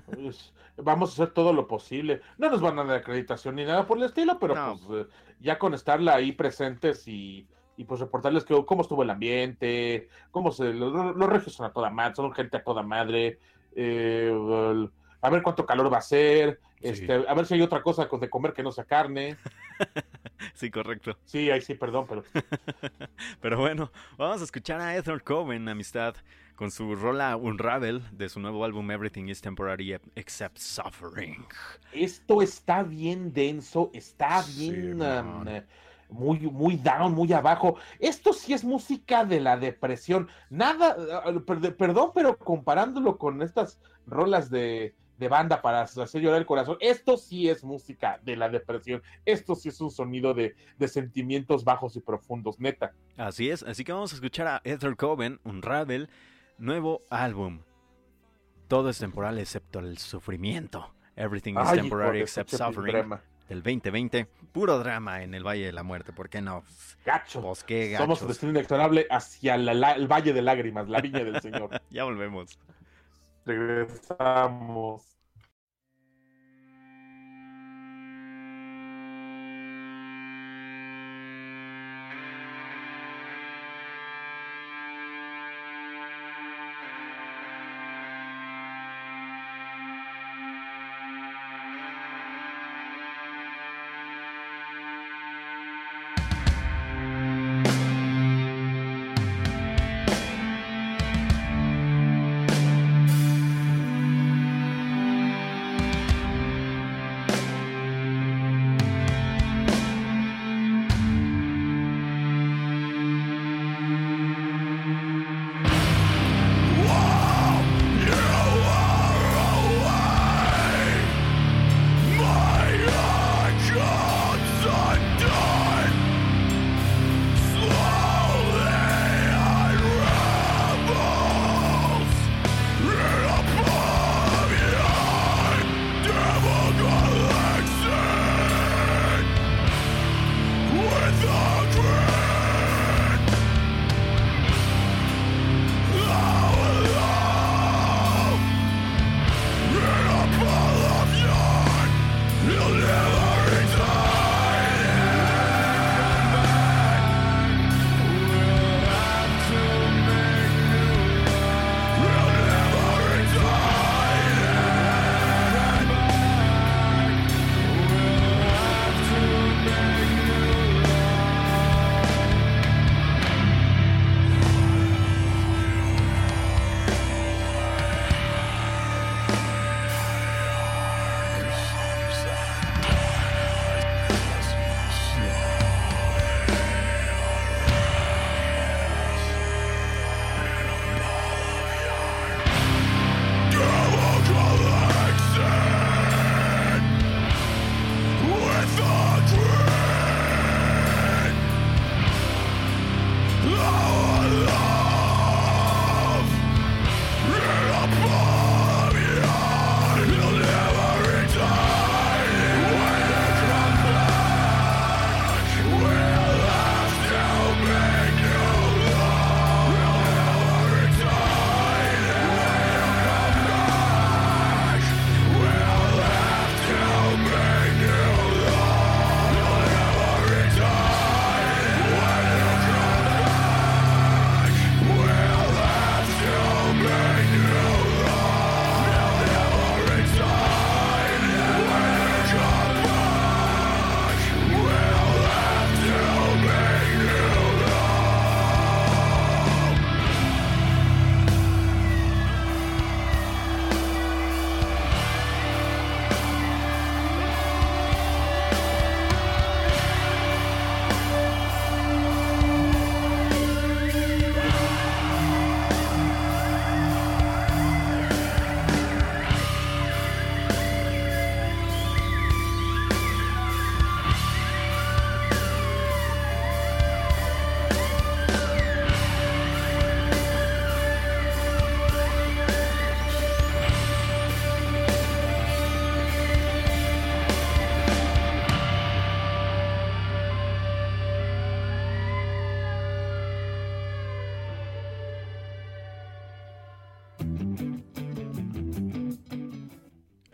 Pues, vamos a hacer todo lo posible. No nos van a dar acreditación ni nada por el estilo, pero No. pues eh, ya con estarla ahí presentes y, y, pues reportarles que, cómo estuvo el ambiente, cómo se. Los, los regios son a toda madre, son gente a toda madre. eh, el- a ver cuánto calor va a ser. Sí. Este, a ver si hay otra cosa de comer que no sea carne. *laughs* *laughs* Sí, correcto. Sí, ahí sí, perdón, pero *laughs* Pero bueno, vamos a escuchar a Ethel Cohen, amistad, con su rola Unravel de su nuevo álbum Everything is Temporary Except Suffering. esto está bien denso, está bien um, muy, muy down, muy abajo. Esto sí es música de la depresión. Nada, ah, per- perdón, pero comparándolo con estas rolas de, de banda para hacer llorar el corazón, esto sí es música de la depresión. Esto sí es un sonido de, de sentimientos bajos y profundos, neta. Así es, así que vamos a escuchar a Ethel Cohen, Unravel, nuevo álbum. Todo es temporal excepto el sufrimiento. Everything is Ay, temporary except suffering. drama. Del 2020, puro drama en el Valle de la Muerte, ¿por qué no? Gacho. Pues qué Somos un destino inexorable hacia la- la- el Valle de Lágrimas, la viña del Señor. *laughs* Ya volvemos. Regresamos.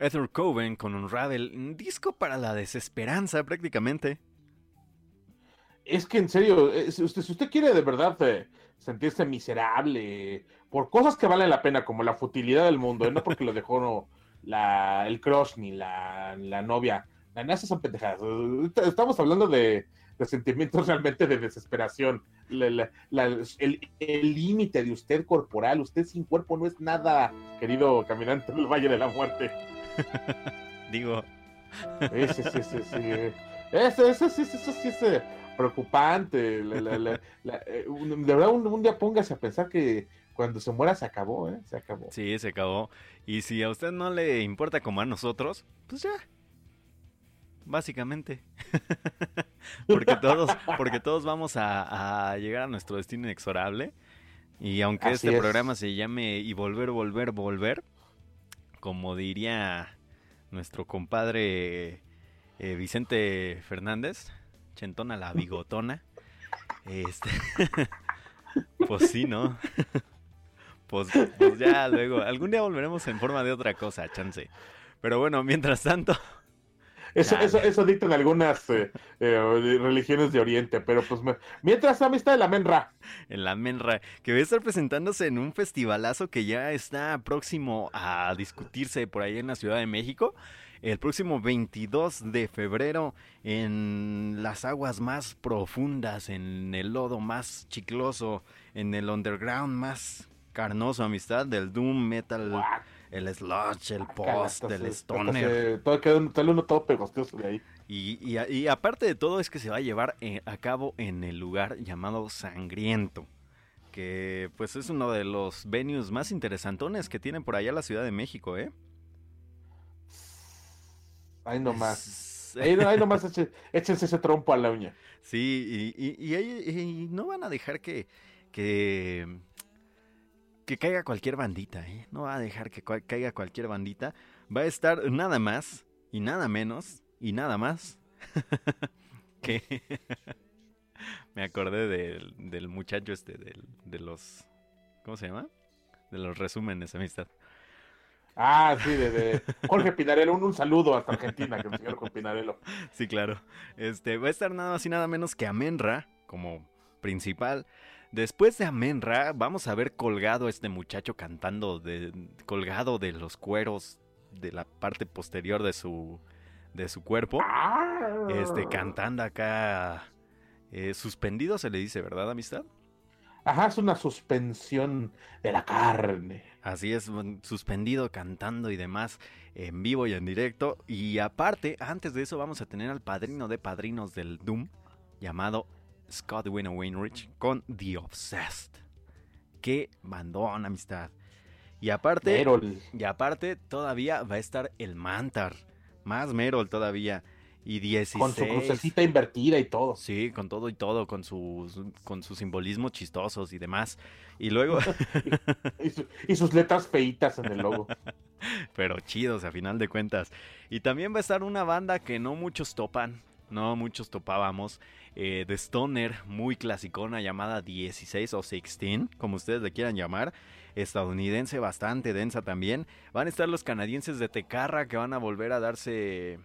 Ether Coven con Unravel, un disco para la desesperanza prácticamente. Es que en serio, si usted, si usted quiere de verdad eh, sentirse miserable por cosas que valen la pena, como la futilidad del mundo, eh, no porque lo dejó no, la, el crush ni la, la novia, la esas son pendejadas. Estamos hablando de, sentimientos realmente de desesperación. La- el límite de usted corporal, usted sin cuerpo no es nada, querido caminante del Valle de la Muerte. *laughs* Digo, Ese, ese, ese, ese, ese, ese, sí, ese, sí es eh, preocupante. La- la- la- la- eh, de verdad, un, un día póngase a pensar que cuando se muera se acabó, ¿eh? Se acabó. sí, se acabó. Y si a usted no le importa como a nosotros, pues ya. Básicamente. *laughs* porque todos, porque todos vamos a, a llegar a nuestro destino inexorable. Y aunque Así este es. programa se llame Y volver, volver, volver, como diría nuestro compadre eh, Vicente Fernández, Chentona la bigotona. Este, *laughs* pues sí, ¿no? *laughs* pues, pues ya luego, algún día volveremos en forma de otra cosa, chance. Pero bueno, mientras tanto, Eso, eso, eso dictan algunas eh, eh, religiones de Oriente, pero pues me- mientras amistad de la Menra. en la Menra, que va a estar presentándose en un festivalazo que ya está próximo a discutirse por ahí en la Ciudad de México. El próximo 22 de febrero, en las aguas más profundas, en el lodo más chicloso, en el underground más carnoso, amistad, del doom metal, el sludge, el post, el stoner. Todo queda un- sale uno todo pegostoso de ahí. Y, y y aparte de todo es que se va a llevar eh, a cabo en el lugar llamado Sangriento, que pues es uno de los venues más interesantones que tienen por allá la Ciudad de México, ¿eh? Ahí nomás. Ahí, ahí *laughs* nomás échense ese trompo a la uña. Sí, y, y- y no van a dejar que, que, que caiga cualquier bandita, ¿eh? No va a dejar que cual- caiga cualquier bandita. Va a estar nada más y nada menos y nada más *laughs* que... *laughs* Me acordé del, del muchacho este, del- de los... ¿Cómo se llama? De los resúmenes, amistad. Ah, sí, de, de Jorge Pinarello. Un, un saludo hasta Argentina, que el señor con Pinarello. Sí, claro. Este, va a estar nada más y nada menos que Amenra como principal. Después de Amenra, vamos a ver colgado a este muchacho cantando, de, colgado de los cueros de la parte posterior de su, de su cuerpo. Ah. Este, cantando acá, eh, suspendido se le dice, ¿verdad, amistad? Ajá, es una suspensión de la carne. Así es, suspendido, cantando y demás, en vivo y en directo. Y aparte, antes de eso, vamos a tener al padrino de padrinos del Doom, llamado Scott Winner Wainwright, con The Obsessed. Qué bandón, amistad. Y aparte, Merol. y aparte, todavía va a estar el Mantar, más Merol todavía. Y 16. Con su crucecita invertida y todo. Sí, con todo y todo, con sus, con sus simbolismos chistosos y demás. Y luego, *laughs* Y, su- y sus letras feitas en el logo. *laughs* pero chidos a final de cuentas. Y también va a estar una banda que no muchos topan, no muchos topábamos, eh, de Stoner, muy clasicona, llamada 16 o 16, como ustedes le quieran llamar, estadounidense, bastante densa también. Van a estar los canadienses de Tecarra que van a volver a darse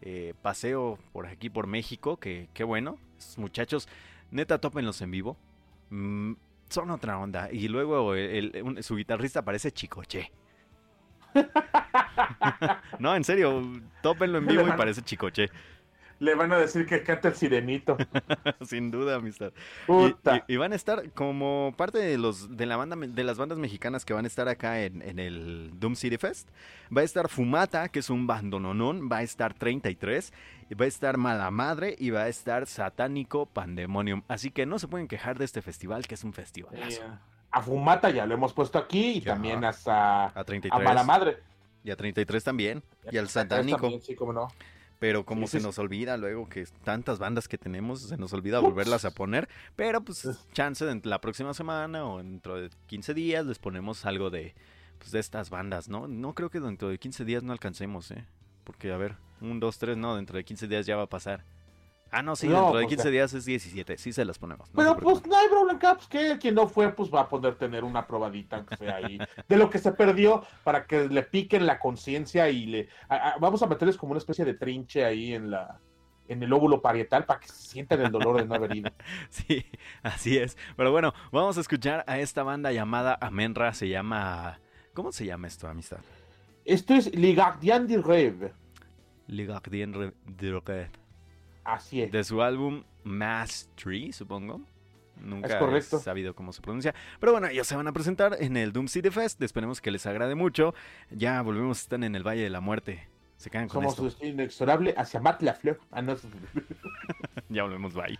eh, paseo por aquí, por México, que qué bueno, estos muchachos, neta, tópenlos en vivo. Mm, son otra onda. Y luego el- el- un- su guitarrista parece Chicoche. *laughs* no, en serio, tópenlo en vivo y parece Chicoche. Le van a decir que canta el sirenito. *laughs* Sin duda, amistad. Y, Puta. y- y van a estar como parte de los de la banda de las bandas mexicanas que van a estar acá en, en el Doom City Fest. Va a estar Fumata, que es un bandononón, va a estar 33, y va a estar Mala Madre y va a estar Satánico Pandemonium. Así que no se pueden quejar de este festival, que es un festivalazo. Eh, a Fumata ya lo hemos puesto aquí y Ya. también hasta A a 33 Mala Madre. y a 33 también. Y al También, Satánico. Sí, cómo no. Pero como se nos olvida luego que tantas bandas que tenemos, se nos olvida volverlas a poner. Pero pues chance de la próxima semana o dentro de 15 días les ponemos algo de, pues, de estas bandas, ¿no? No creo que dentro de 15 días no alcancemos, ¿eh? Porque a ver, un, dos, tres, no, dentro de 15 días ya va a pasar. Ah, no, sí, No, dentro de pues, 15 ya. días es 17. Sí se las ponemos. no Pero pues no hay problema, pues que quien no fue, pues va a poder tener una probadita, aunque sea ahí, de lo que se perdió, para que le piquen la conciencia y le... a- a- vamos a meterles como una especie de trinche ahí en la en el óvulo parietal para que se sientan el dolor de no haber ido. *laughs* Sí, así es. Pero bueno, vamos a escuchar a esta banda llamada Amenra. Se llama. ¿Cómo se llama esto, amistad? Esto es Le Gardien du Rêve, Le Gardien Re- de Roquet. Así es. De su álbum Mastery, supongo. Nunca Es correcto. he sabido cómo se pronuncia. Pero bueno, ellos se van a presentar en el Doom City Fest. Esperemos que les agrade mucho. Ya volvemos, están en el Valle de la Muerte. Se quedan con Somos esto. su destino inexorable hacia Mat la Fleur. Ah, no, es- *laughs* Ya volvemos, bye.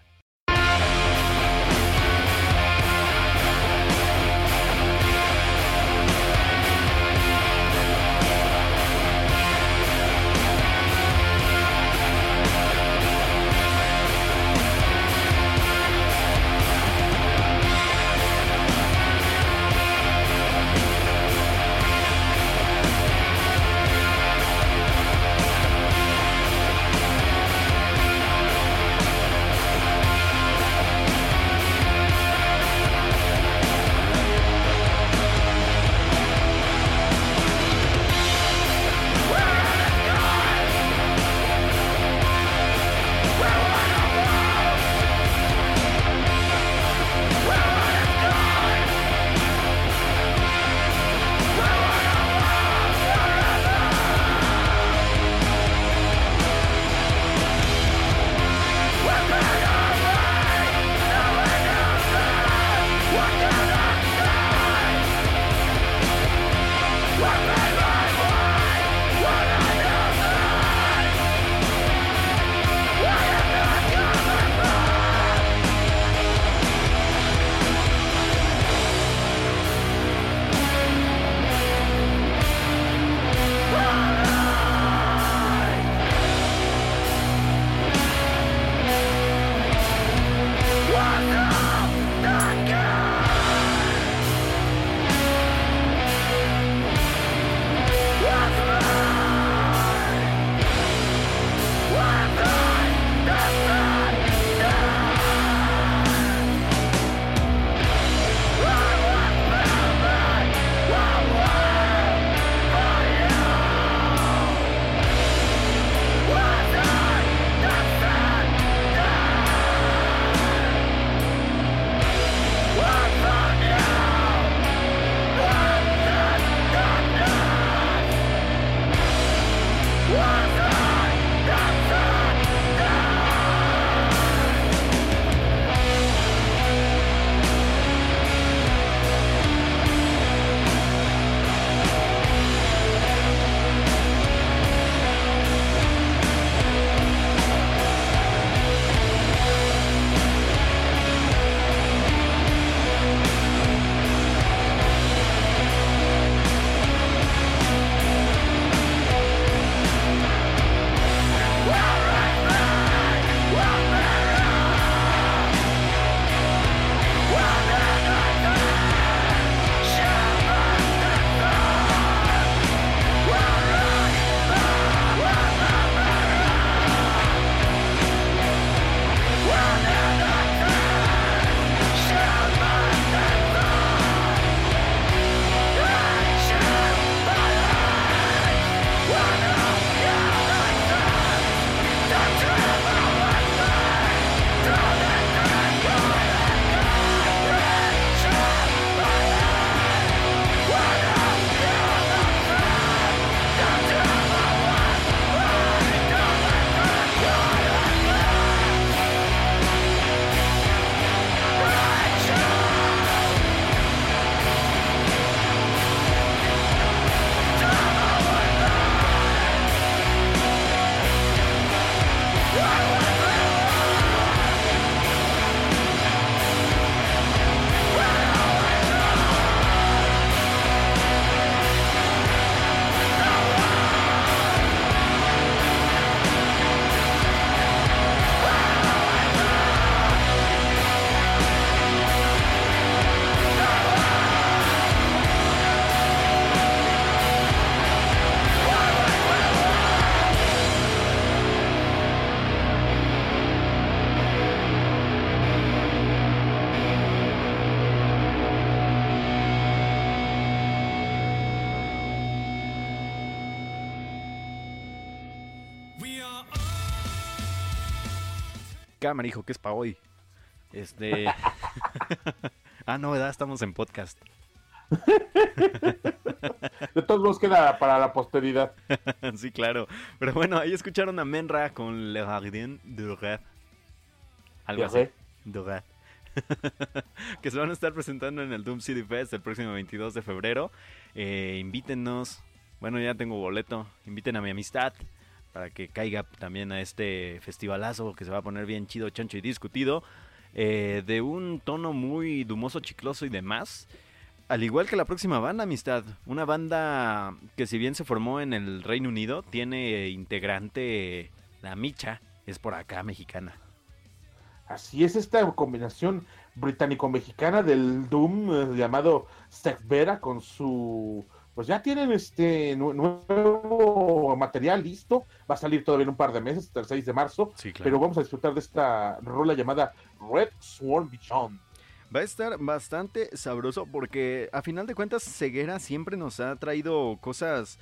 Cámara, hijo, que es para hoy. Este. *laughs* *laughs* ah, no, ¿verdad? Estamos en podcast. De todos modos queda para la posteridad. *laughs* sí, claro. Pero bueno, ahí escucharon a Menra con Le Jardin du Rêve. Algo así. Du Rêve. que se van a estar presentando en el Doom City Fest el próximo 22 de febrero. Eh, invítenos. Bueno, ya tengo boleto. Inviten a mi amistad para que caiga también a este festivalazo que se va a poner bien chido, chancho y discutido. eh, de un tono muy dumoso, chicloso y demás. Al igual que la próxima banda, amistad. Una banda que si bien se formó en el Reino Unido, tiene integrante la Micha, es por acá mexicana. Así es esta combinación británico-mexicana del Doom eh, llamado Vera con su... Pues ya tienen este nu- nuevo material listo. Va a salir todavía en un par de meses, hasta el 6 de marzo. Sí, Pero vamos a disfrutar de esta rola llamada Red Swarm Beyond. Va a estar bastante sabroso porque a final de cuentas Ceguera siempre nos ha traído cosas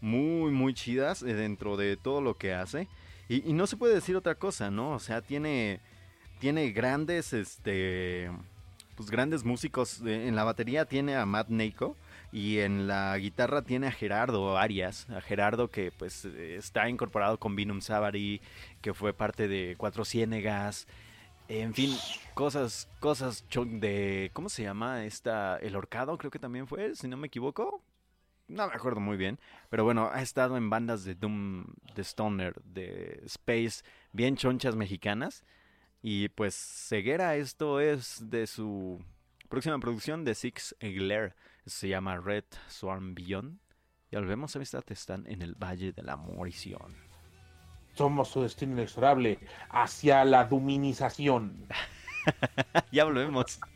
muy muy chidas eh, dentro de todo lo que hace y, y no se puede decir otra cosa, ¿no? O sea, tiene tiene grandes este pues grandes músicos Eh, en la batería tiene a Matt Neiko y en la guitarra tiene a Gerardo Arias, a Gerardo que pues está incorporado con Vinum Savary, que fue parte de Cuatro Ciénegas, en fin, cosas, cosas de, ¿cómo se llama? Esta, el horcado creo que también fue, si no me equivoco. No me acuerdo muy bien, pero bueno, ha estado en bandas de Doom, de Stoner, de Space, bien chonchas mexicanas. Y pues Ceguera, esto es de su próxima producción de Six Egler, se llama Red Swarm Beyond. Ya volvemos, amistad, están en el Valle de la Morición. Somos su destino inexorable hacia la duminización. *laughs* ya volvemos. *laughs*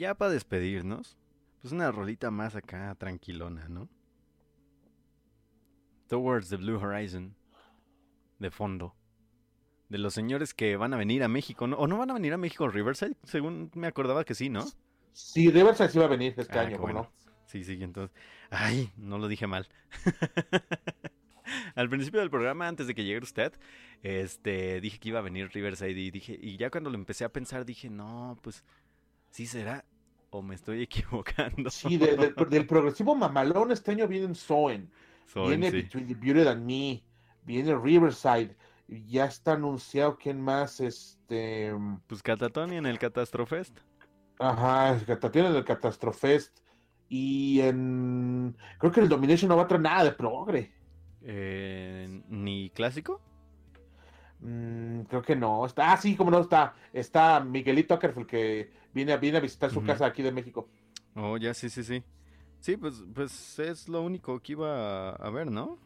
ya para despedirnos, pues una rolita más acá tranquilona, ¿no? Towards the Blue Horizon, de fondo. De los señores que van a venir a México, ¿no? ¿O no van a venir a México Riverside? Según me acordaba que sí, ¿no? Sí, Riverside sí va a venir este Ah, año, qué ¿cómo bueno. no? Sí, sí, entonces. Ay, no lo dije mal. *laughs* Al principio del programa, antes de que llegara usted, este, dije que iba a venir Riverside y dije, y ya cuando lo empecé a pensar dije, no, pues, ¿sí será? ¿O me estoy *laughs* equivocando? Sí, de- de- del progresivo mamalón este año vienen Soen, viene sí. Between the Beauty and Me, viene Riverside, ya está anunciado quién más, este, Pues Catatón y en el Catástrofest. ajá, tiene el Catastrofest, y en, creo que el Domination no va a traer nada de progre, Eh, ¿Ni clásico? Mm, creo que no, está, ah, sí, como no, está, está Miguelito Ackerfeld que viene, a- viene a visitar su casa aquí de México. Oh, ya, sí, sí, sí. Sí, pues, pues es lo único que iba a, ver, ¿no?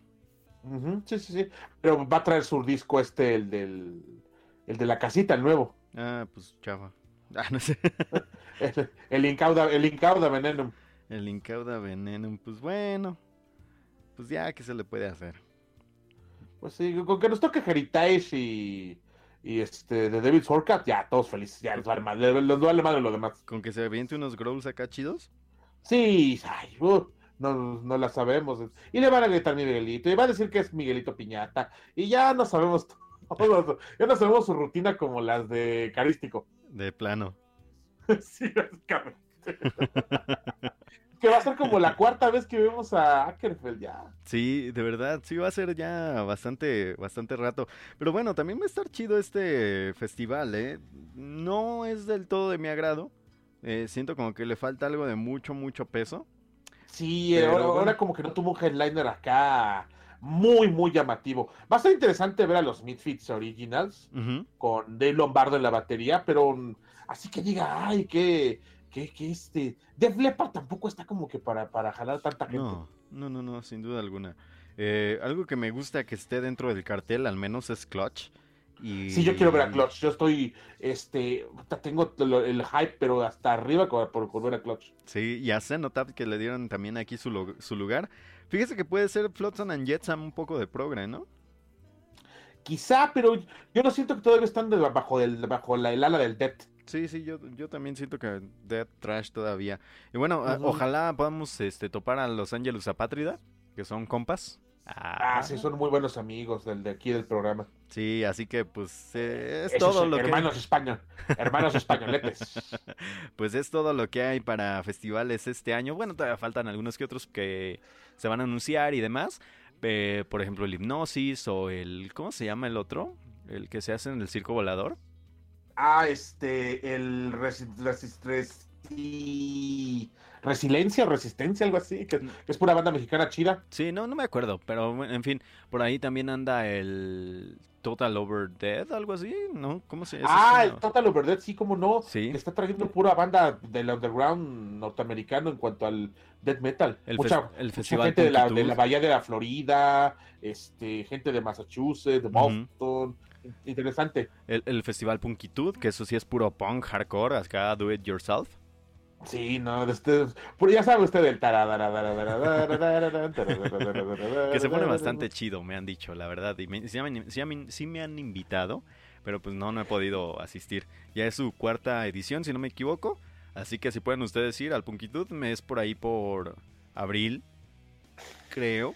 Sí, sí, sí, pero va a traer su disco este, el del, el de la casita, el nuevo. Ah, pues chava. *laughs* Ah, no sé. El, el Incauda, el Incauda Venenum. El Incauda Venenum, pues bueno. Pues ya, ¿qué se le puede hacer? Pues sí, con que nos toque Heritage y, y este de David Sorkat, ya todos felices, ya les vale más, les, les vale madre lo demás. ¿Con que se aviente unos growls acá chidos? Sí, ay, uh, no, no la sabemos. Y le van a gritar Miguelito, y va a decir que es Miguelito Piñata, y ya no sabemos *laughs* todo, ya no sabemos su rutina como las de Carístico. De plano. *laughs* sí, básicamente. *laughs* que va a ser como la cuarta vez que vemos a Ackerfeld ya. Sí, de verdad, sí va a ser ya bastante, bastante rato. Pero bueno, también va a estar chido este festival, ¿eh? No es del todo de mi agrado. Eh, siento como que le falta algo de mucho, mucho peso. Sí, Pero ahora, bueno. ahora como que no tuvo un headliner acá muy, muy llamativo. Va a ser interesante ver a los Midfits Originals Ujú. con Dave Lombardo en la batería, pero así que diga, ay, que, que, que este. Def Leppard tampoco está como que para, para jalar tanta gente. No, no, no, no, sin duda alguna. Eh, algo que me gusta que esté dentro del cartel, al menos es Clutch. Y... Sí, yo quiero ver a Clutch. Yo estoy, este, tengo el hype, pero hasta arriba por, por, por ver a Clutch. Sí, y a Cenotap que le dieron también aquí su, su lugar. Fíjese que puede ser Flotsam and Jetsam un poco de progre, ¿no? Quizá, pero yo no siento que todavía están de- bajo, el, bajo la, el ala del Death. Sí, sí, yo, yo también siento que Dead Trash todavía. Y bueno, a- Ujú. ojalá podamos este, topar a Los Ángeles Apátrida, que son compas. Ah, sí, son muy buenos amigos del de aquí del programa. Sí, así que pues eh, es Esos todo lo que hermanos español, hermanos españoletes. *laughs* pues es todo lo que hay para festivales este año. Bueno, todavía faltan algunos que otros que se van a anunciar y demás. Eh, por ejemplo, el Hipnosis o el ¿cómo se llama el otro? El que se hace en el circo volador. Ah, este, el resi- resi- resi- Resiliencia o Resistencia, algo así, que, que es pura banda mexicana chida. Sí, no, no me acuerdo, pero en fin, por ahí también anda el Total Over Dead, algo así, ¿no? ¿Cómo se llama? Ah, el Total Overdrive, sí, como no. Sí. Está trayendo pura banda del underground norteamericano en cuanto al death metal. El mucha, el mucha festival gente de la, Punkitud. de la bahía de la Florida, este, gente de Massachusetts, de. Boston. Interesante. El, el festival Punkitud, que eso sí es puro punk, hardcore, acá do it yourself. Sí, no, este, pero ya sabe usted del Que Que se pone bastante chido, me han dicho, la verdad. Y me, sí, me, sí me- sí me han invitado, pero pues no, no he podido asistir. Ya es su cuarta edición, si no me equivoco. Así que si pueden ustedes ir al Punkitud, me es por ahí por abril, creo.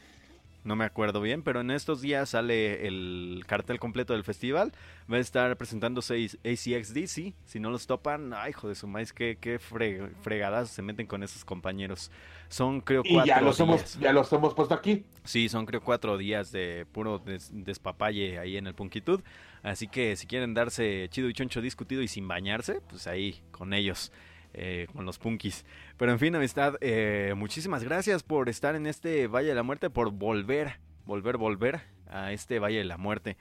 No me acuerdo bien, pero en estos días sale el cartel completo del festival. Va a estar presentándose ACXDC. Si no los topan, ay, joder, su maíz, qué, qué fre- fregadas se meten con esos compañeros. Son, creo, Y cuatro ya los, hemos, días. ya los hemos puesto aquí. Sí, son creo cuatro días de puro des- despapalle ahí en el Punkitud. Así que si quieren darse chido y choncho discutido y sin bañarse, pues ahí con ellos, eh, con los punkis. Pero en fin, amistad, eh, muchísimas gracias por estar en este Valle de la Muerte, por volver, volver, volver a este Valle de la Muerte.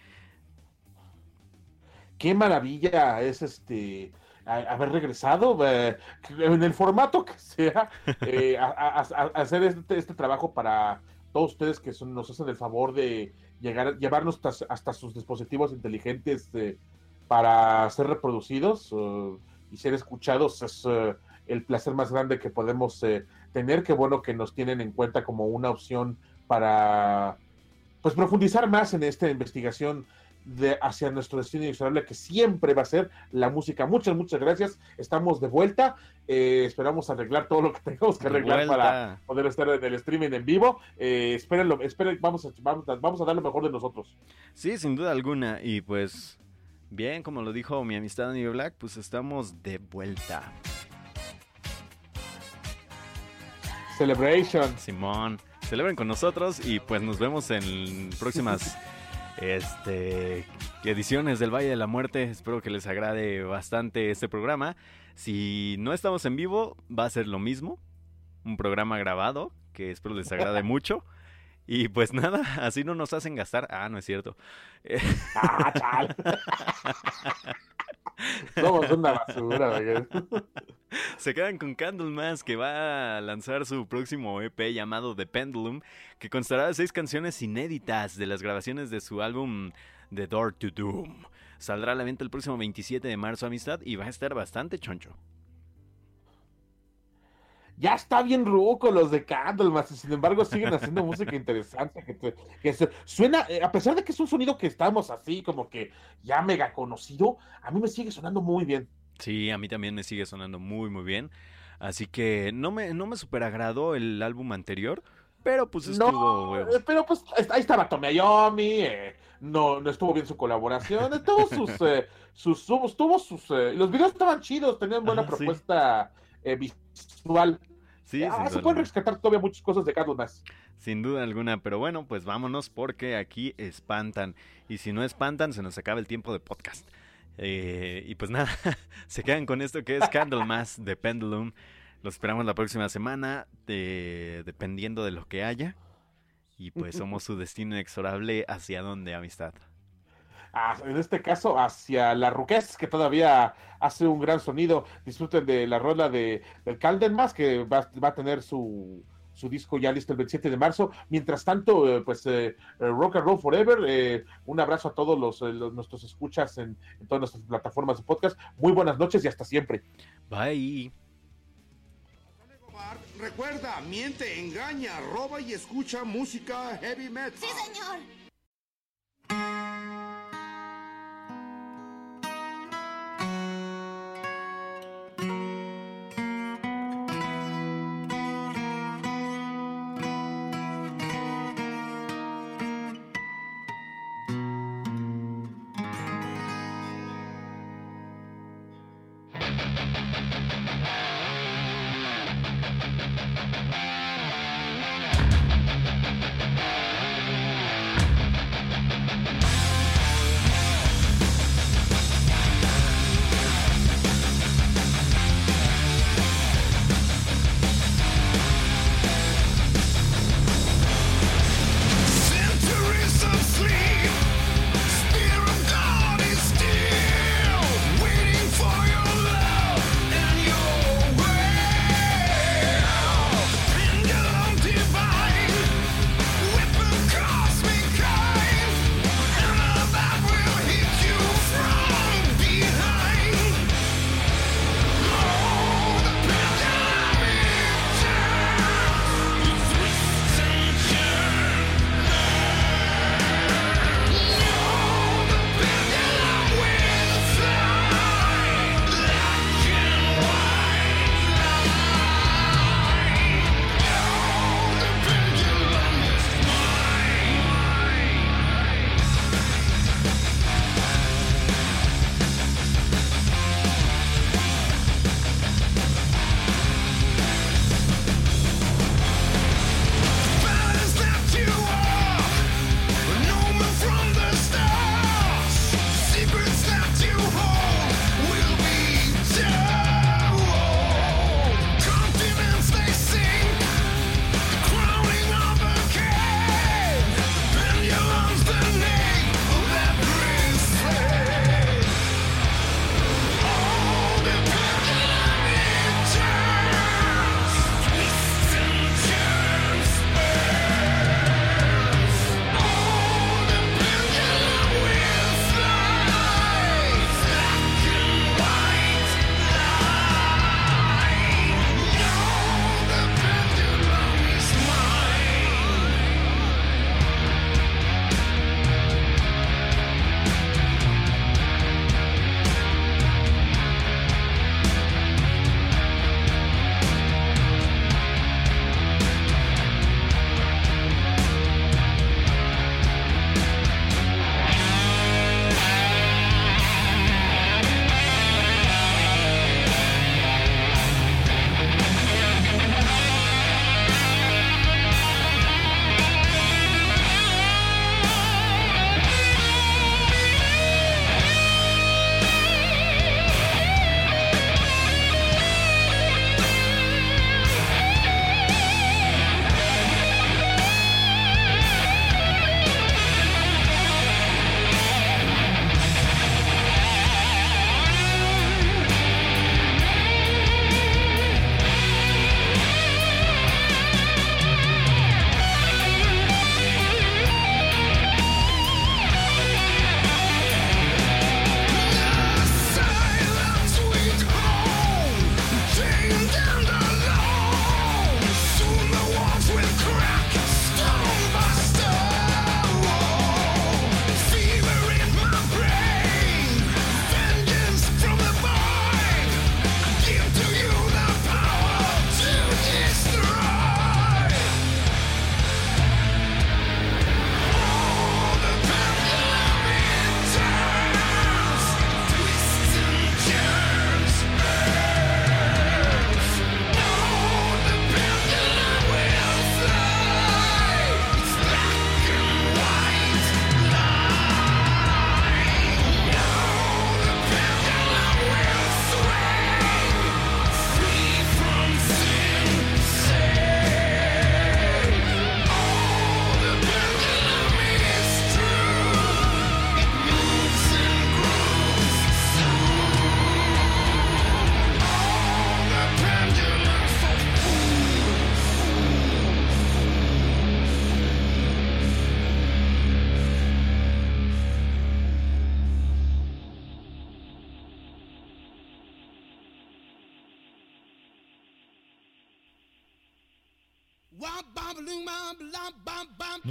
Qué maravilla es este haber regresado eh, en el formato que sea *laughs* eh, a, a- a- a hacer este, este trabajo para todos ustedes que son- nos hacen el favor de llegar llevarnos hasta, hasta sus dispositivos inteligentes eh, para ser reproducidos y ser escuchados es el placer más grande que podemos eh, tener qué bueno que nos tienen en cuenta como una opción para pues profundizar más en esta investigación de hacia nuestro destino inexorable que siempre va a ser la música. Muchas, muchas gracias. Estamos de vuelta. Eh, esperamos arreglar todo lo que tengamos que arreglar vuelta. para poder estar en el streaming en vivo. Eh, espérenlo, esperen, vamos a, vamos, a, vamos a dar lo mejor de nosotros. Sí, sin duda alguna. Y pues, bien, como lo dijo mi amistad Annie Black, pues estamos de vuelta. Celebration. Simón, celebren con nosotros y pues nos vemos en próximas *laughs* este, ediciones del Valle de la Muerte. Espero que les agrade bastante este programa. Si no estamos en vivo, va a ser lo mismo. Un programa grabado que espero les agrade *laughs* mucho. Y pues nada, *laughs* así no nos hacen gastar. Ah, no es cierto. Ah, chal. Somos una basura. oigan. *laughs* Se quedan con Candlemas, que va a lanzar su próximo EP llamado The Pendulum, que constará de seis canciones inéditas de las grabaciones de su álbum The Door to Doom. Saldrá a la venta el próximo 27 de marzo, amistad, y va a estar bastante choncho. Ya está bien ruco los de Candlemas, y sin embargo siguen haciendo música interesante. Que, te- que se- suena, eh, a pesar de que es un sonido que estamos así, como que ya mega conocido, a mí me sigue sonando muy bien. Sí, a mí también me sigue sonando muy, muy bien. Así que no me, no me superagradó el álbum anterior, pero pues estuvo... No, eh, pero pues ahí estaba Tommy Ayomi, eh, no, no estuvo bien su colaboración, eh, tuvo sus, eh, sus, tuvo, sus, eh, los videos estaban chidos, tenían buena Ajá, sí. Eh, visual. Sí, ah, se duda pueden rescatar todavía muchas cosas de Candlemas. Sin duda alguna, pero bueno, pues vámonos porque aquí espantan. Y si no espantan, se nos acaba el tiempo de podcast. Eh, y pues nada, *laughs* se quedan con esto que es Candlemas de Pendulum. Los esperamos la próxima semana, de- dependiendo de lo que haya. Y pues somos su destino inexorable hacia donde, amistad. En este caso hacia la Ruqués, que todavía hace un gran sonido. Disfruten de la rola de, del Candlemas, que va, va a tener su, su disco ya listo el 27 de marzo. Mientras tanto, eh, pues eh, eh, Rock and Roll Forever, eh, un abrazo a todos los, los- nuestros escuchas en, en todas nuestras plataformas de podcast. Muy buenas noches y hasta siempre. Bye. Recuerda, miente, engaña, roba y escucha música heavy metal. Sí, señor.